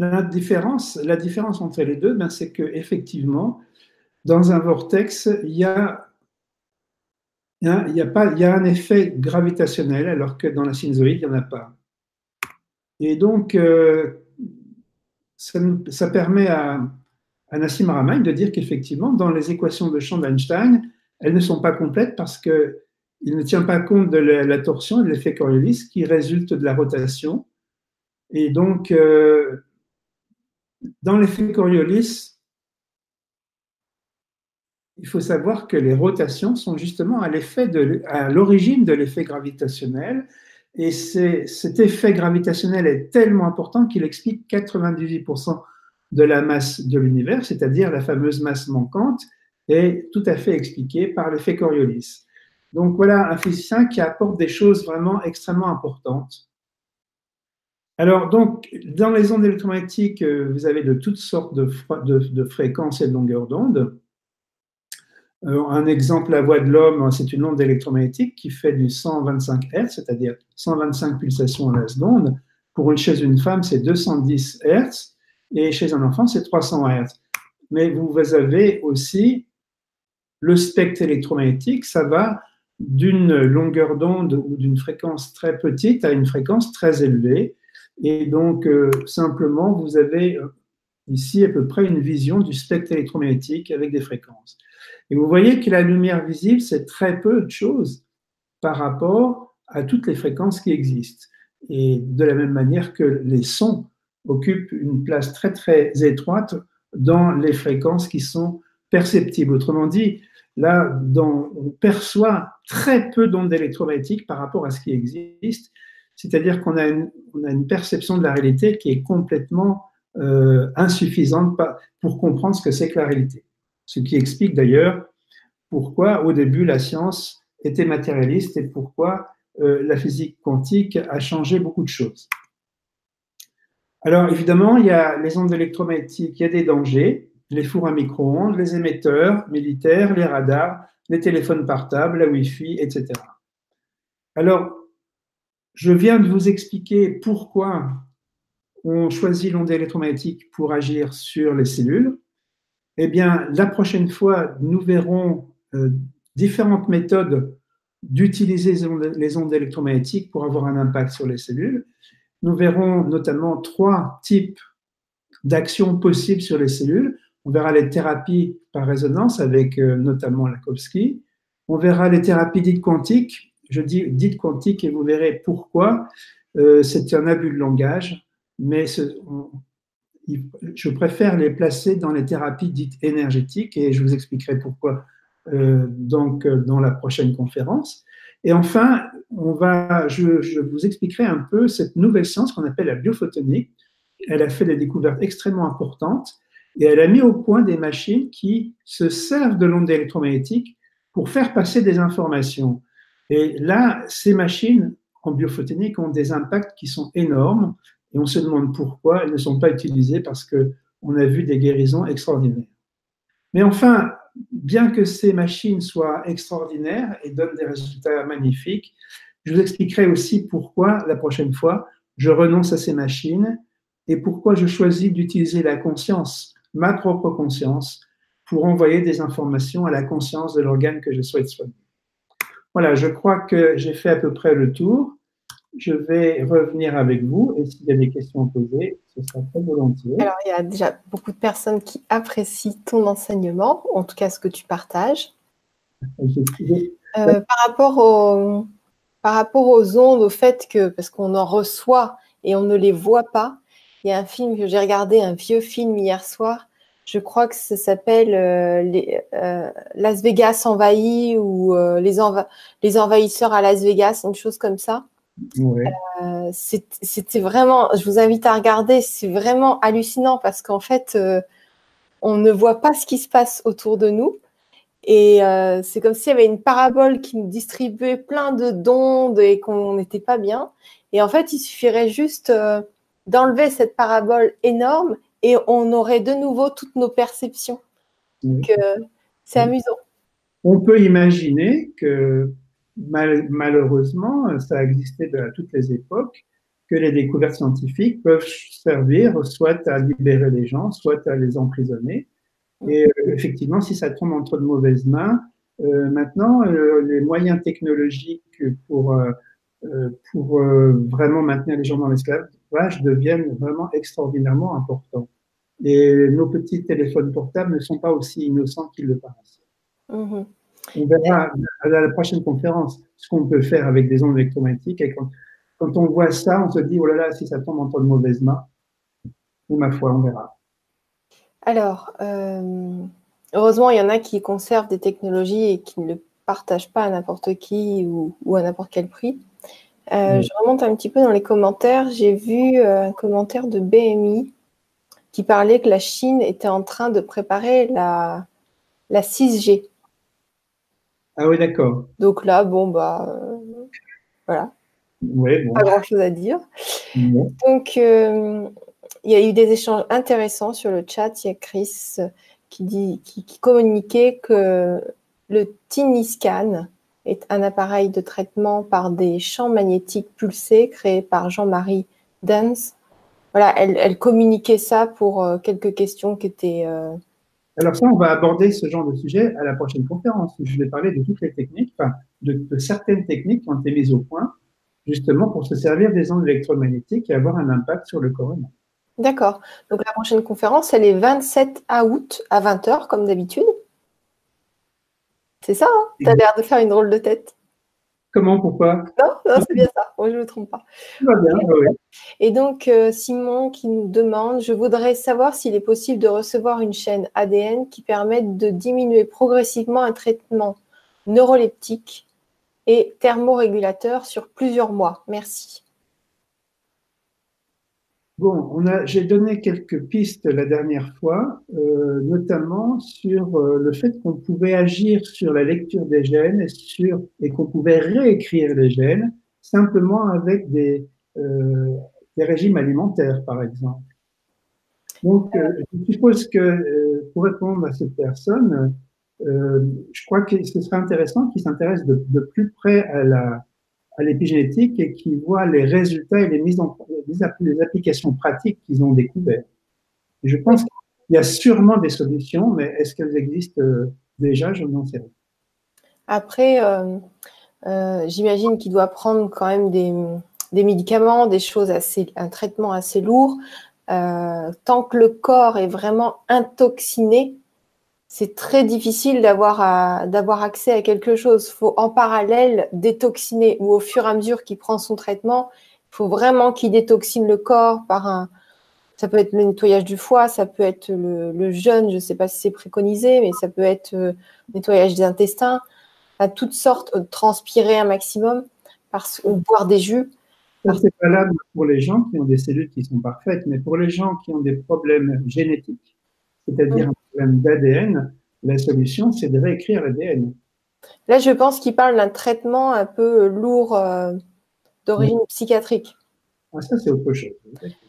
La différence, la différence entre les deux, ben, c'est que effectivement, dans un vortex, il y a, il y a, il y a un effet gravitationnel, alors que dans la sinusoïde, il n'y en a pas. Et donc, euh, ça, permet à, Nassim Haramein de dire qu'effectivement, dans les équations de champ d'Einstein, elles ne sont pas complètes parce qu'il ne tient pas compte de la, torsion et de l'effet Coriolis qui résulte de la rotation. Et donc, euh, dans l'effet Coriolis, il faut savoir que les rotations sont justement à l'origine de l'effet gravitationnel. Et cet effet gravitationnel est tellement important qu'il explique 98% de la masse de l'univers, c'est-à-dire la fameuse masse manquante, est tout à fait expliquée par l'effet Coriolis. Donc voilà un physicien qui apporte des choses vraiment extrêmement importantes. Alors, donc, dans les ondes électromagnétiques, euh, vous avez de toutes sortes de, fréquences et de longueurs d'onde. Euh, un exemple, la voix de l'homme, c'est une onde électromagnétique qui fait du 125 Hz, c'est-à-dire 125 pulsations à la seconde. Pour une, chez une femme, c'est 210 Hz et chez un enfant, c'est 300 Hz. Mais vous avez aussi le spectre électromagnétique, ça va d'une longueur d'onde ou d'une fréquence très petite à une fréquence très élevée. Et donc, euh, simplement, vous avez euh, ici à peu près une vision du spectre électromagnétique avec des fréquences. Et vous voyez que la lumière visible, c'est très peu de choses par rapport à toutes les fréquences qui existent. Et de la même manière que les sons occupent une place très très étroite dans les fréquences qui sont perceptibles. Autrement dit, là, on perçoit très peu d'ondes électromagnétiques par rapport à ce qui existe. C'est-à-dire qu'on a, une perception de la réalité qui est complètement euh, insuffisante pour comprendre ce que c'est que la réalité. Ce qui explique d'ailleurs pourquoi au début la science était matérialiste et pourquoi euh, la physique quantique a changé beaucoup de choses. Alors évidemment, il y a les ondes électromagnétiques, il y a des dangers, les fours à micro-ondes, les émetteurs militaires, les radars, les téléphones portables, la Wi-Fi, etc. Alors, je viens de vous expliquer pourquoi on choisit l'onde électromagnétique pour agir sur les cellules eh bien, la prochaine fois, nous verrons euh, différentes méthodes d'utiliser les ondes électromagnétiques pour avoir un impact sur les cellules. Nous verrons notamment trois types d'actions possibles sur les cellules. On verra les thérapies par résonance avec euh, notamment Lakowski. On verra les thérapies dites quantiques. Je dis dites quantiques et vous verrez pourquoi. Euh, c'est un abus de langage, mais je préfère les placer dans les thérapies dites énergétiques et je vous expliquerai pourquoi euh, donc euh, dans la prochaine conférence. Et enfin, on va, je, je, vous expliquerai un peu cette nouvelle science qu'on appelle la biophotonique. Elle a fait des découvertes extrêmement importantes et elle a mis au point des machines qui se servent de l'onde électromagnétique pour faire passer des informations. Et là, ces machines en biophotonique ont des impacts qui sont énormes et on se demande pourquoi elles ne sont pas utilisées parce qu'on a vu des guérisons extraordinaires. Mais enfin, bien que ces machines soient extraordinaires et donnent des résultats magnifiques, je vous expliquerai aussi pourquoi la prochaine fois je renonce à ces machines et pourquoi je choisis d'utiliser la conscience, ma propre conscience, pour envoyer des informations à la conscience de l'organe que je souhaite soigner. Voilà, je crois que j'ai fait à peu près le tour je vais revenir avec vous et s'il y a des questions à poser, ce sera très volontiers. Alors, il y a déjà beaucoup de personnes qui apprécient ton enseignement, en tout cas ce que tu partages. Euh, par, rapport au, par rapport aux ondes, au fait que, parce qu'on en reçoit et on ne les voit pas, il y a un film que j'ai regardé, un vieux film hier soir, je crois que ça s'appelle euh, euh, Las Vegas envahi ou les, les envahisseurs à Las Vegas, une chose comme ça. Euh, c'était vraiment, je vous invite à regarder, c'est vraiment hallucinant parce qu'en fait, euh, on ne voit pas ce qui se passe autour de nous. Et euh, c'est comme s'il y avait une parabole qui nous distribuait plein de d'ondes et qu'on n'était pas bien. Et en fait, il suffirait juste d'enlever cette parabole énorme et on aurait de nouveau toutes nos perceptions. Donc, c'est amusant. On peut imaginer que malheureusement, ça a existé à toutes les époques, que les découvertes scientifiques peuvent servir soit à libérer les gens, soit à les emprisonner. Et euh, effectivement, si ça tombe entre de mauvaises mains, euh, maintenant, euh, les moyens technologiques pour, pour vraiment maintenir les gens dans l'esclavage deviennent vraiment extraordinairement importants. Et nos petits téléphones portables ne sont pas aussi innocents qu'ils le paraissent. Mmh on verra à la prochaine conférence ce qu'on peut faire avec des ondes électromagnétiques. Et quand, on voit ça, on se dit, oh là là, si ça tombe entre de mauvaises mains, ou ma foi, on verra. Alors, euh, heureusement, il y en a qui conservent des technologies et qui ne le partagent pas à n'importe qui ou, à n'importe quel prix. Euh, je remonte un petit peu dans les commentaires. J'ai vu euh, un commentaire de BMI qui parlait que la Chine était en train de préparer la, la 6G. Ah oui, d'accord. Donc là, bon, bah, euh, voilà. Pas grand-chose à dire. Donc, euh, il y a eu des échanges intéressants sur le chat. Il y a Chris qui, dit, qui, communiquait que le Tiniscan est un appareil de traitement par des champs magnétiques pulsés créé par Jean-Marie Dance. Voilà, elle, communiquait ça pour euh, quelques questions qui étaient. Euh, Alors ça, on va aborder ce genre de sujet à la prochaine conférence. Je vais parler de toutes les techniques, enfin, de, de certaines techniques qui ont été mises au point justement pour se servir des ondes électromagnétiques et avoir un impact sur le corps humain. D'accord. Donc la prochaine conférence, elle est 27 août à 20h, comme d'habitude. C'est ça, hein Tu as l'air de faire une drôle de tête. Comment, pourquoi? Non, c'est bien ça. Moi, je ne me trompe pas. va bien, oui. Et donc, euh, Simon qui nous demande, je voudrais savoir s'il est possible de recevoir une chaîne ADN qui permette de diminuer progressivement un traitement neuroleptique et thermorégulateur sur plusieurs mois. Merci. Bon, j'ai donné quelques pistes la dernière fois, euh, notamment sur euh, le fait qu'on pouvait agir sur la lecture des gènes et, sur, et qu'on pouvait réécrire les gènes simplement avec des, euh, des régimes alimentaires, par exemple. Donc, je suppose que pour répondre à cette personne, je crois que ce serait intéressant qu'ils s'intéressent de, de, plus près à la à l'épigénétique et qu'ils voient les résultats et les mises en applications pratiques qu'ils ont découvertes. je pense qu'il y a sûrement des solutions, mais est-ce qu'elles existent euh, déjà? Je n'en sais rien. Après, euh, euh, j'imagine qu'il doit prendre quand même des, médicaments, des choses assez, un traitement assez lourd. Tant que le corps est vraiment intoxiné, c'est très difficile d'avoir d'avoir accès à quelque chose. Il faut en parallèle détoxiner ou au fur et à mesure qu'il prend son traitement, il faut vraiment qu'il détoxine le corps par un. Ça peut être le nettoyage du foie, ça peut être le, jeûne, je ne sais pas si c'est préconisé, mais ça peut être le euh, nettoyage des intestins, à toutes sortes, euh, transpirer un maximum, parce, ou boire des jus. c'est valable pour les gens qui ont des cellules qui sont parfaites, mais pour les gens qui ont des problèmes génétiques, c'est-à-dire problème d'ADN, la solution, c'est de réécrire l'ADN. Là, je pense qu'il parle d'un traitement un peu lourd euh, d'origine psychiatrique. Ah, ça, c'est autre chose.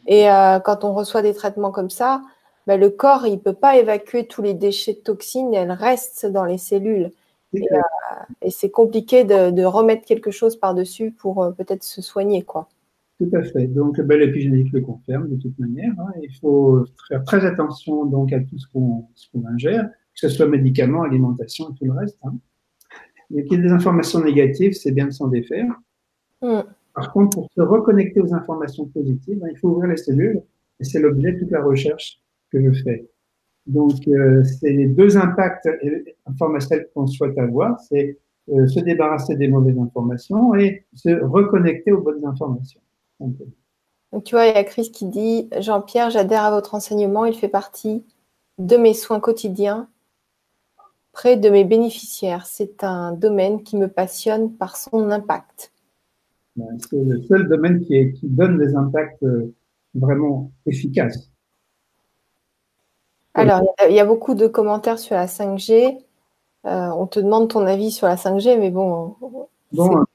Et euh, quand on reçoit des traitements comme ça, ben, le corps, il ne peut pas évacuer tous les déchets de toxines, elles restent dans les cellules. Et, euh, c'est compliqué de, remettre quelque chose par-dessus pour peut-être se soigner. quoi. Tout à fait. Donc, ben, l'épigénétique le confirme de toute manière. Hein. Il faut faire très attention donc à tout ce qu'on ingère, que ce soit médicaments, alimentation et tout le reste. Hein. Il y a des informations négatives, c'est bien de s'en défaire. Mm. Par contre, pour se reconnecter aux informations positives, ben, il faut ouvrir les cellules et c'est l'objet de toute la recherche que je fais. Donc, euh, c'est les deux impacts informationnels qu'on souhaite avoir, c'est euh, se débarrasser des mauvaises informations et se reconnecter aux bonnes informations. Donc, tu vois, il y a Chris qui dit Jean-Pierre, j'adhère à votre enseignement, il fait partie de mes soins quotidiens près de mes bénéficiaires. C'est un domaine qui me passionne par son impact. C'est le seul domaine qui, donne des impacts euh, vraiment efficaces. Alors, il y a beaucoup de commentaires sur la 5G. Euh, on te demande ton avis sur la 5G, mais bon. Bon,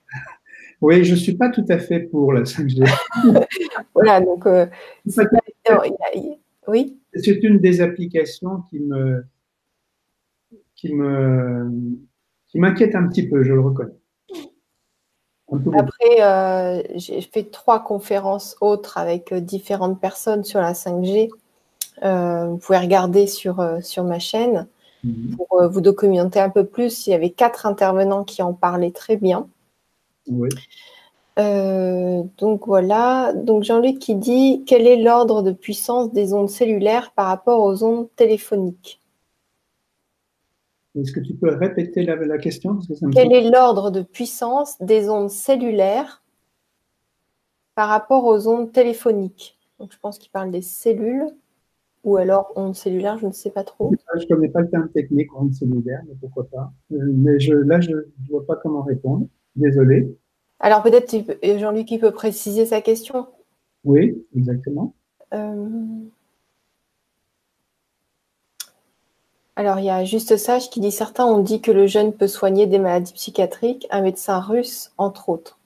oui, je ne suis pas tout à fait pour la 5G. voilà, donc. Euh, oui? C'est une des applications qui me qui me qui m'inquiète un petit peu, je le reconnais. Après, euh, j'ai fait trois conférences autres avec euh, différentes personnes sur la 5G. vous pouvez regarder sur, sur ma chaîne mhm. pour vous documenter un peu plus. Il y avait quatre intervenants qui en parlaient très bien. Oui. Euh, donc voilà. Donc Jean-Luc qui dit quel est l'ordre de puissance des ondes cellulaires par rapport aux ondes téléphoniques? Est-ce que tu peux répéter la, question? Quel est l'ordre de puissance des ondes cellulaires par rapport aux ondes téléphoniques? Donc je pense qu'il parle des cellules ou alors ondes cellulaires, je ne sais pas trop. Je ne connais pas le terme technique ondes cellulaires, mais pourquoi pas. Euh, mais je, là, je ne vois pas comment répondre. Désolé. Alors peut-être Jean-Luc peut préciser sa question. Oui, exactement. Euh, alors il y a Juste Sage qui dit certains ont dit que le jeûne peut soigner des maladies psychiatriques, un médecin russe entre autres.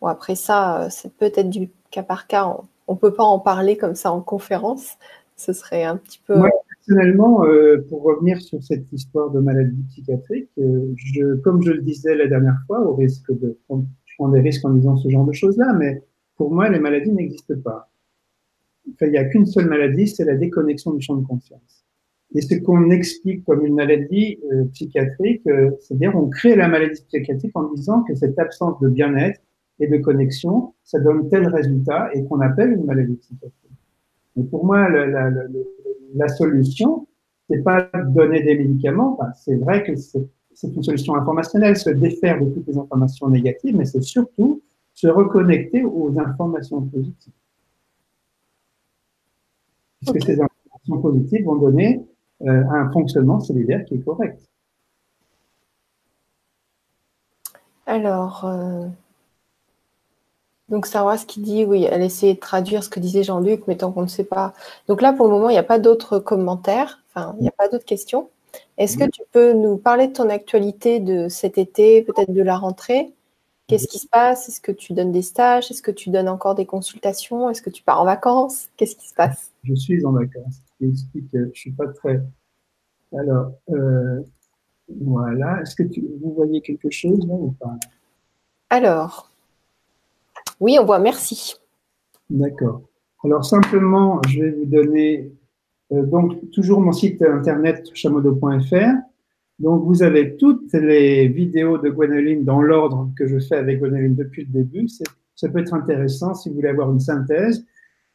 Bon, après ça, c'est peut-être du cas par cas. On ne peut pas en parler comme ça en conférence. Ce serait un petit peu. Personnellement, euh, pour revenir sur cette histoire de maladie psychiatrique, euh, comme je le disais la dernière fois, au risque de prendre, des risques en disant ce genre de choses-là, mais pour moi, les maladies n'existent pas. Il n'y a qu'une seule maladie, c'est la déconnexion du champ de conscience. Et ce qu'on explique comme une maladie euh, psychiatrique, c'est-à-dire on crée la maladie psychiatrique en disant que cette absence de bien-être et de connexion, ça donne tel résultat et qu'on appelle une maladie psychiatrique. Mais pour moi, la solution, c'est pas donner des médicaments. C'est vrai que c'est une solution informationnelle, se défaire de toutes les informations négatives, mais c'est surtout se reconnecter aux informations positives. Puisque ces informations positives vont donner euh, un fonctionnement cellulaire qui est correct. Alors, euh, donc Sarah, ce qui dit, oui, elle essaie de traduire ce que disait Jean-Luc, mais tant qu'on ne sait pas. Donc là, pour le moment, il n'y a pas d'autres commentaires, enfin, il n'y a pas d'autres questions. Est-ce que tu peux nous parler de ton actualité de cet été, peut-être de la rentrée? Qu'est-ce qui se passe? Est-ce que tu donnes des stages? Est-ce que tu donnes encore des consultations? Est-ce que tu pars en vacances? Qu'est-ce qui se passe? Je suis en vacances. Je explique que je suis pas très. Alors, euh, voilà. Est-ce que tu, vous voyez quelque chose là ou pas? Alors, oui, on voit merci. D'accord. Alors simplement, je vais vous donner euh, donc toujours mon site internet chamodo.fr. Donc vous avez toutes les vidéos de Gwenoline dans l'ordre que je fais avec Gwenoline depuis le début. Ça peut être intéressant si vous voulez avoir une synthèse.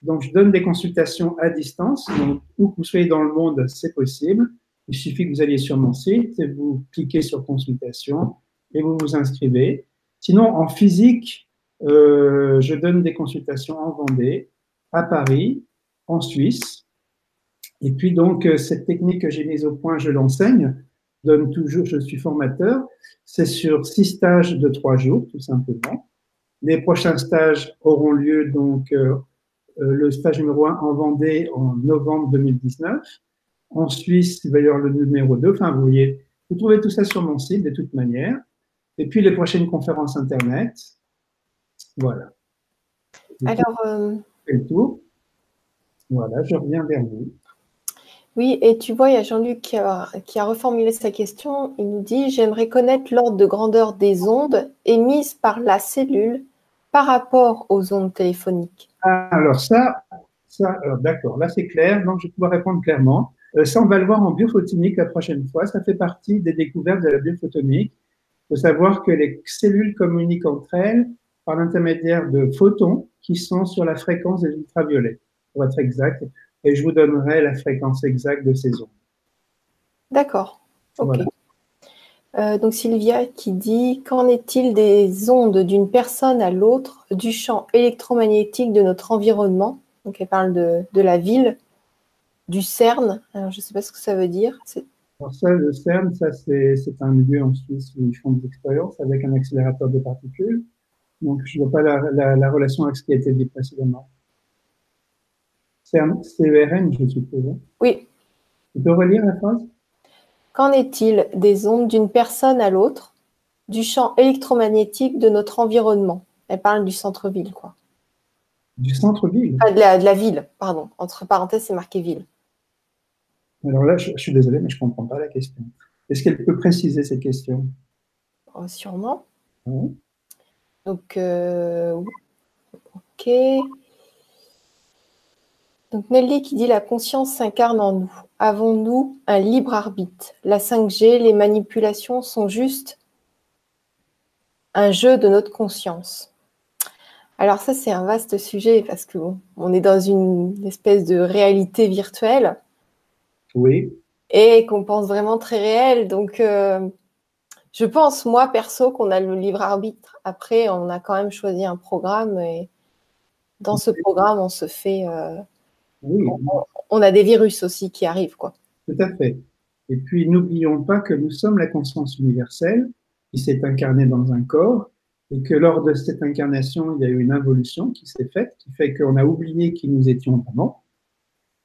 Donc je donne des consultations à distance. Donc où que vous soyez dans le monde, c'est possible. Il suffit que vous alliez sur mon site et vous cliquez sur consultation et vous vous inscrivez. Sinon, en physique, euh, je donne des consultations en Vendée, à Paris, en Suisse. Et puis donc, euh, cette technique que j'ai mise au point, je l'enseigne, donne toujours, je suis formateur. C'est sur six stages de trois jours, tout simplement. Les prochains stages auront lieu donc euh, le stage numéro un en Vendée en novembre 2019. En Suisse, il va y avoir le numéro 2. Enfin, vous voyez, vous trouvez tout ça sur mon site de toute manière. Et puis les prochaines conférences Internet, voilà. Alors. Euh, le tour. Voilà, je reviens vers vous. Oui, et tu vois, il y a Jean-Luc qui a, reformulé sa question. Il nous dit J'aimerais connaître l'ordre de grandeur des ondes émises par la cellule par rapport aux ondes téléphoniques. Ah, alors, ça, ça d'accord, là c'est clair, donc je vais pouvoir répondre clairement. Euh, ça, on va le voir en biophotonique la prochaine fois. Ça fait partie des découvertes de la biophotonique. Il faut savoir que les cellules communiquent entre elles par l'intermédiaire de photons qui sont sur la fréquence des ultraviolets, pour être exact. Et je vous donnerai la fréquence exacte de ces ondes. D'accord. Ok. Euh, donc Sylvia qui dit Qu'en est-il des ondes d'une personne à l'autre du champ électromagnétique de notre environnement? Donc elle parle de, de la ville, du CERN. Alors, je ne sais pas ce que ça veut dire. Alors ça, le CERN, ça c'est un lieu en Suisse où ils font des expériences avec un accélérateur de particules. Donc, je ne vois pas la, relation avec ce qui a été dit précédemment. CERN, je suppose. Hein. Oui. Tu peux relire la phrase? Qu'en est-il des ondes d'une personne à l'autre, du champ électromagnétique de notre environnement? Elle parle du centre-ville, quoi. Du centre-ville? De, la, ville, pardon. Entre parenthèses, c'est marqué ville. Alors là, je, suis désolé, mais je ne comprends pas la question. Est-ce qu'elle peut préciser cette question? Oh, Sûrement. Oui. Donc, euh, ok. Donc Nelly qui dit la conscience s'incarne en nous. Avons-nous un libre arbitre? La 5G, les manipulations sont juste un jeu de notre conscience. Alors ça c'est un vaste sujet parce qu'on est dans une espèce de réalité virtuelle. Oui. Et qu'on pense vraiment très réel. Donc euh, je pense, moi, perso, qu'on a le libre arbitre. Après, on a quand même choisi un programme et dans ce programme, on se fait. Euh, oui. on, a des virus aussi qui arrivent, quoi. Tout à fait. Et puis, n'oublions pas que nous sommes la conscience universelle qui s'est incarnée dans un corps et que lors de cette incarnation, il y a eu une involution qui s'est faite, qui fait qu'on a oublié qui nous étions vraiment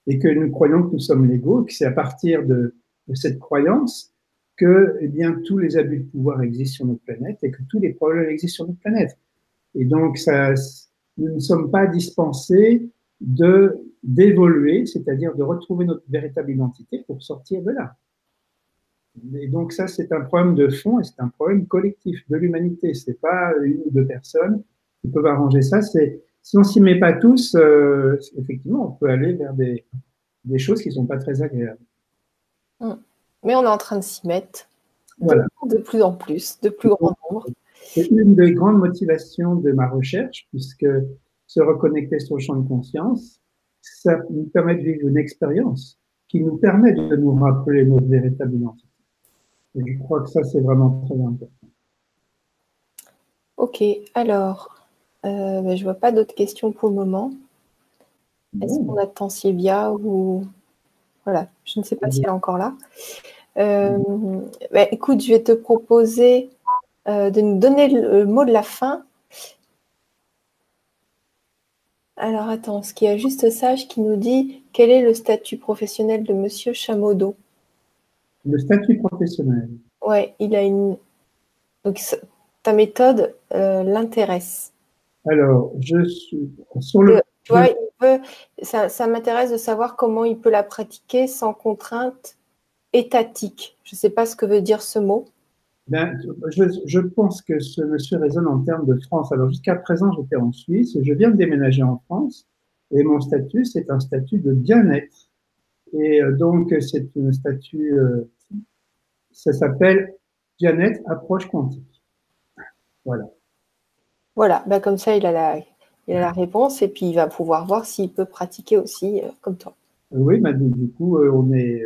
et que nous croyons que nous sommes légaux et que c'est à partir de, de cette croyance que eh bien, tous les abus de pouvoir existent sur notre planète et que tous les problèmes existent sur notre planète. Et donc, ça, nous ne sommes pas dispensés de d'évoluer, c'est-à-dire de retrouver notre véritable identité pour sortir de là. Et donc ça, c'est un problème de fond et c'est un problème collectif de l'humanité. C'est pas une ou deux personnes qui peuvent arranger ça. Si on s'y met pas tous, euh, effectivement, on peut aller vers des, des choses qui sont pas très agréables. Hum. Mais on est en train de s'y mettre voilà. de, plus en plus, de plus grand nombre. C'est une des grandes motivations de ma recherche, puisque se reconnecter sur le champ de conscience, ça nous permet de vivre une expérience qui nous permet de nous rappeler notre véritable identité. Et je crois que ça, c'est vraiment très important. Ok, alors, euh, ben, je ne vois pas d'autres questions pour le moment. Est-ce qu'on attend Sylvia ou... Voilà, je ne sais pas si elle est encore là. Euh, ben, écoute, je vais te proposer euh, de nous donner le mot de la fin Alors attends, ce qu'il y a juste Sage qui nous dit quel est le statut professionnel de Monsieur Chamodo Le statut professionnel. Ouais, il a une. Donc ta méthode euh, l'intéresse. Alors, je suis sur le. Tu vois, ça m'intéresse de savoir comment il peut la pratiquer sans contrainte étatique. Je ne sais pas ce que veut dire ce mot. Ben, je, pense que ce monsieur résonne en termes de France. Alors jusqu'à présent, j'étais en Suisse, je viens de déménager en France et mon statut, c'est un statut de bien-être. Et euh, donc, c'est un statut, euh, ça s'appelle bien-être approche quantique. Voilà. Voilà, ben comme ça, il a, la, il a la réponse et puis il va pouvoir voir s'il peut pratiquer aussi euh, comme toi. Oui, du coup, on est,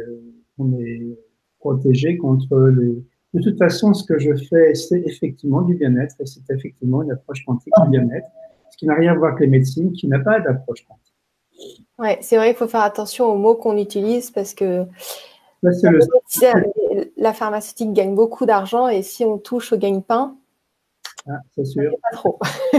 on est protégé contre les de toute façon, ce que je fais, c'est effectivement du bien-être et c'est effectivement une approche quantique du bien-être, ce qui n'a rien à voir avec les médecines, qui n'a pas d'approche quantique. Oui, c'est vrai, il faut faire attention aux mots qu'on utilise parce que la, pharmaceutique gagne beaucoup d'argent et si on touche au gagne-pain, ah, c'est sûr. Pas trop.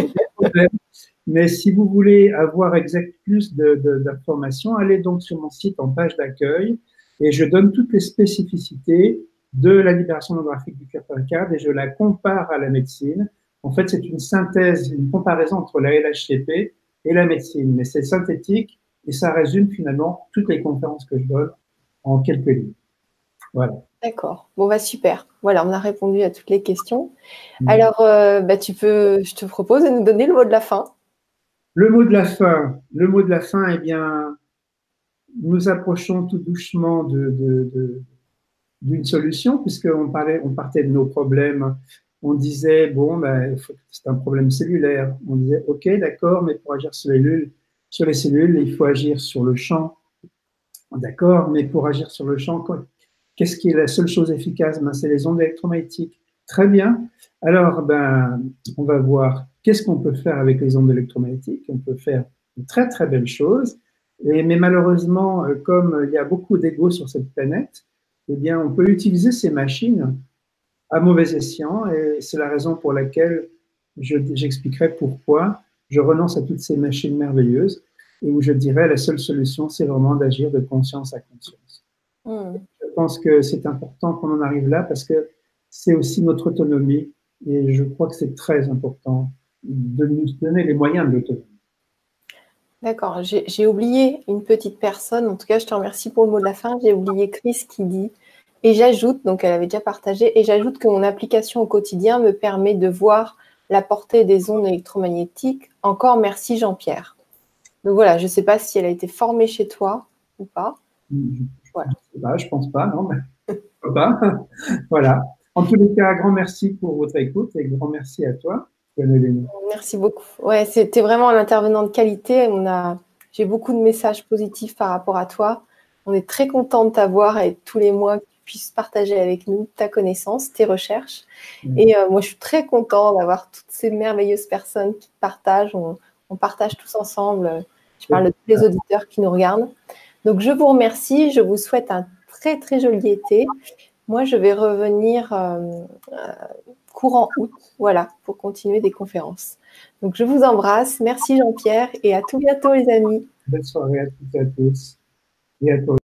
Mais si vous voulez avoir exact plus d'informations, allez donc sur mon site en page d'accueil et je donne toutes les spécificités de la libération holographique du cœur et je la compare à la médecine. En fait, c'est une synthèse, une comparaison entre la LHCP et la médecine, mais c'est synthétique et ça résume finalement toutes les conférences que je donne en quelques lignes. Voilà. D'accord. Bon, bah super. Voilà, on a répondu à toutes les questions. Mm. Alors, euh, bah, tu peux, je te propose de nous donner le mot de la fin. Le mot de la fin. Le mot de la fin, eh bien, nous approchons tout doucement d'une solution, puisqu'on parlait, on partait de nos problèmes. On disait, bon, ben, c'est un problème cellulaire. On disait, OK, d'accord, mais pour agir sur les, sur les cellules, il faut agir sur le champ. D'accord, mais pour agir sur le champ, qu'est-ce qui est la seule chose efficace? Ben, C'est les ondes électromagnétiques. Très bien. Alors, ben, on va voir qu'est-ce qu'on peut faire avec les ondes électromagnétiques? On peut faire de très, très belles choses. Et, mais malheureusement, euh, comme il y a beaucoup d'ego sur cette planète, eh bien, on peut utiliser ces machines à mauvais escient et c'est la raison pour laquelle j'expliquerai pourquoi je renonce à toutes ces machines merveilleuses et où je dirais la seule solution, c'est vraiment d'agir de conscience à conscience. Hmm. Je pense que c'est important qu'on en arrive là parce que c'est aussi notre autonomie et je crois que c'est très important de nous donner les moyens de l'autonomie. D'accord, j'ai oublié une petite personne. En tout cas, je te remercie pour le mot de la fin. J'ai oublié Chris qui dit et j'ajoute, donc elle avait déjà partagé, et j'ajoute que mon application au quotidien me permet de voir la portée des ondes électromagnétiques. Encore merci Jean-Pierre. Donc voilà, je ne sais pas si elle a été formée chez toi ou pas. Voilà. Je ne pense pas, non. pas. voilà. En tous les cas, grand merci pour votre écoute et grand merci à toi. Merci beaucoup. Ouais, c'était vraiment un intervenant de qualité. On a, j'ai beaucoup de messages positifs par rapport à toi. On est très content de t'avoir et tous les mois que tu puisses partager avec nous ta connaissance, tes recherches. Mm. Et euh, moi, je suis très content d'avoir toutes ces merveilleuses personnes qui partagent. On, partage tous ensemble. Je parle de tous les auditeurs qui nous regardent. Donc, je vous remercie. Je vous souhaite un très, très joli été. Moi, je vais revenir euh, euh, courant août, voilà, pour continuer des conférences. Donc, je vous embrasse. Merci Jean-Pierre et à tout bientôt, les amis. Bonne soirée à toutes et à tous. À.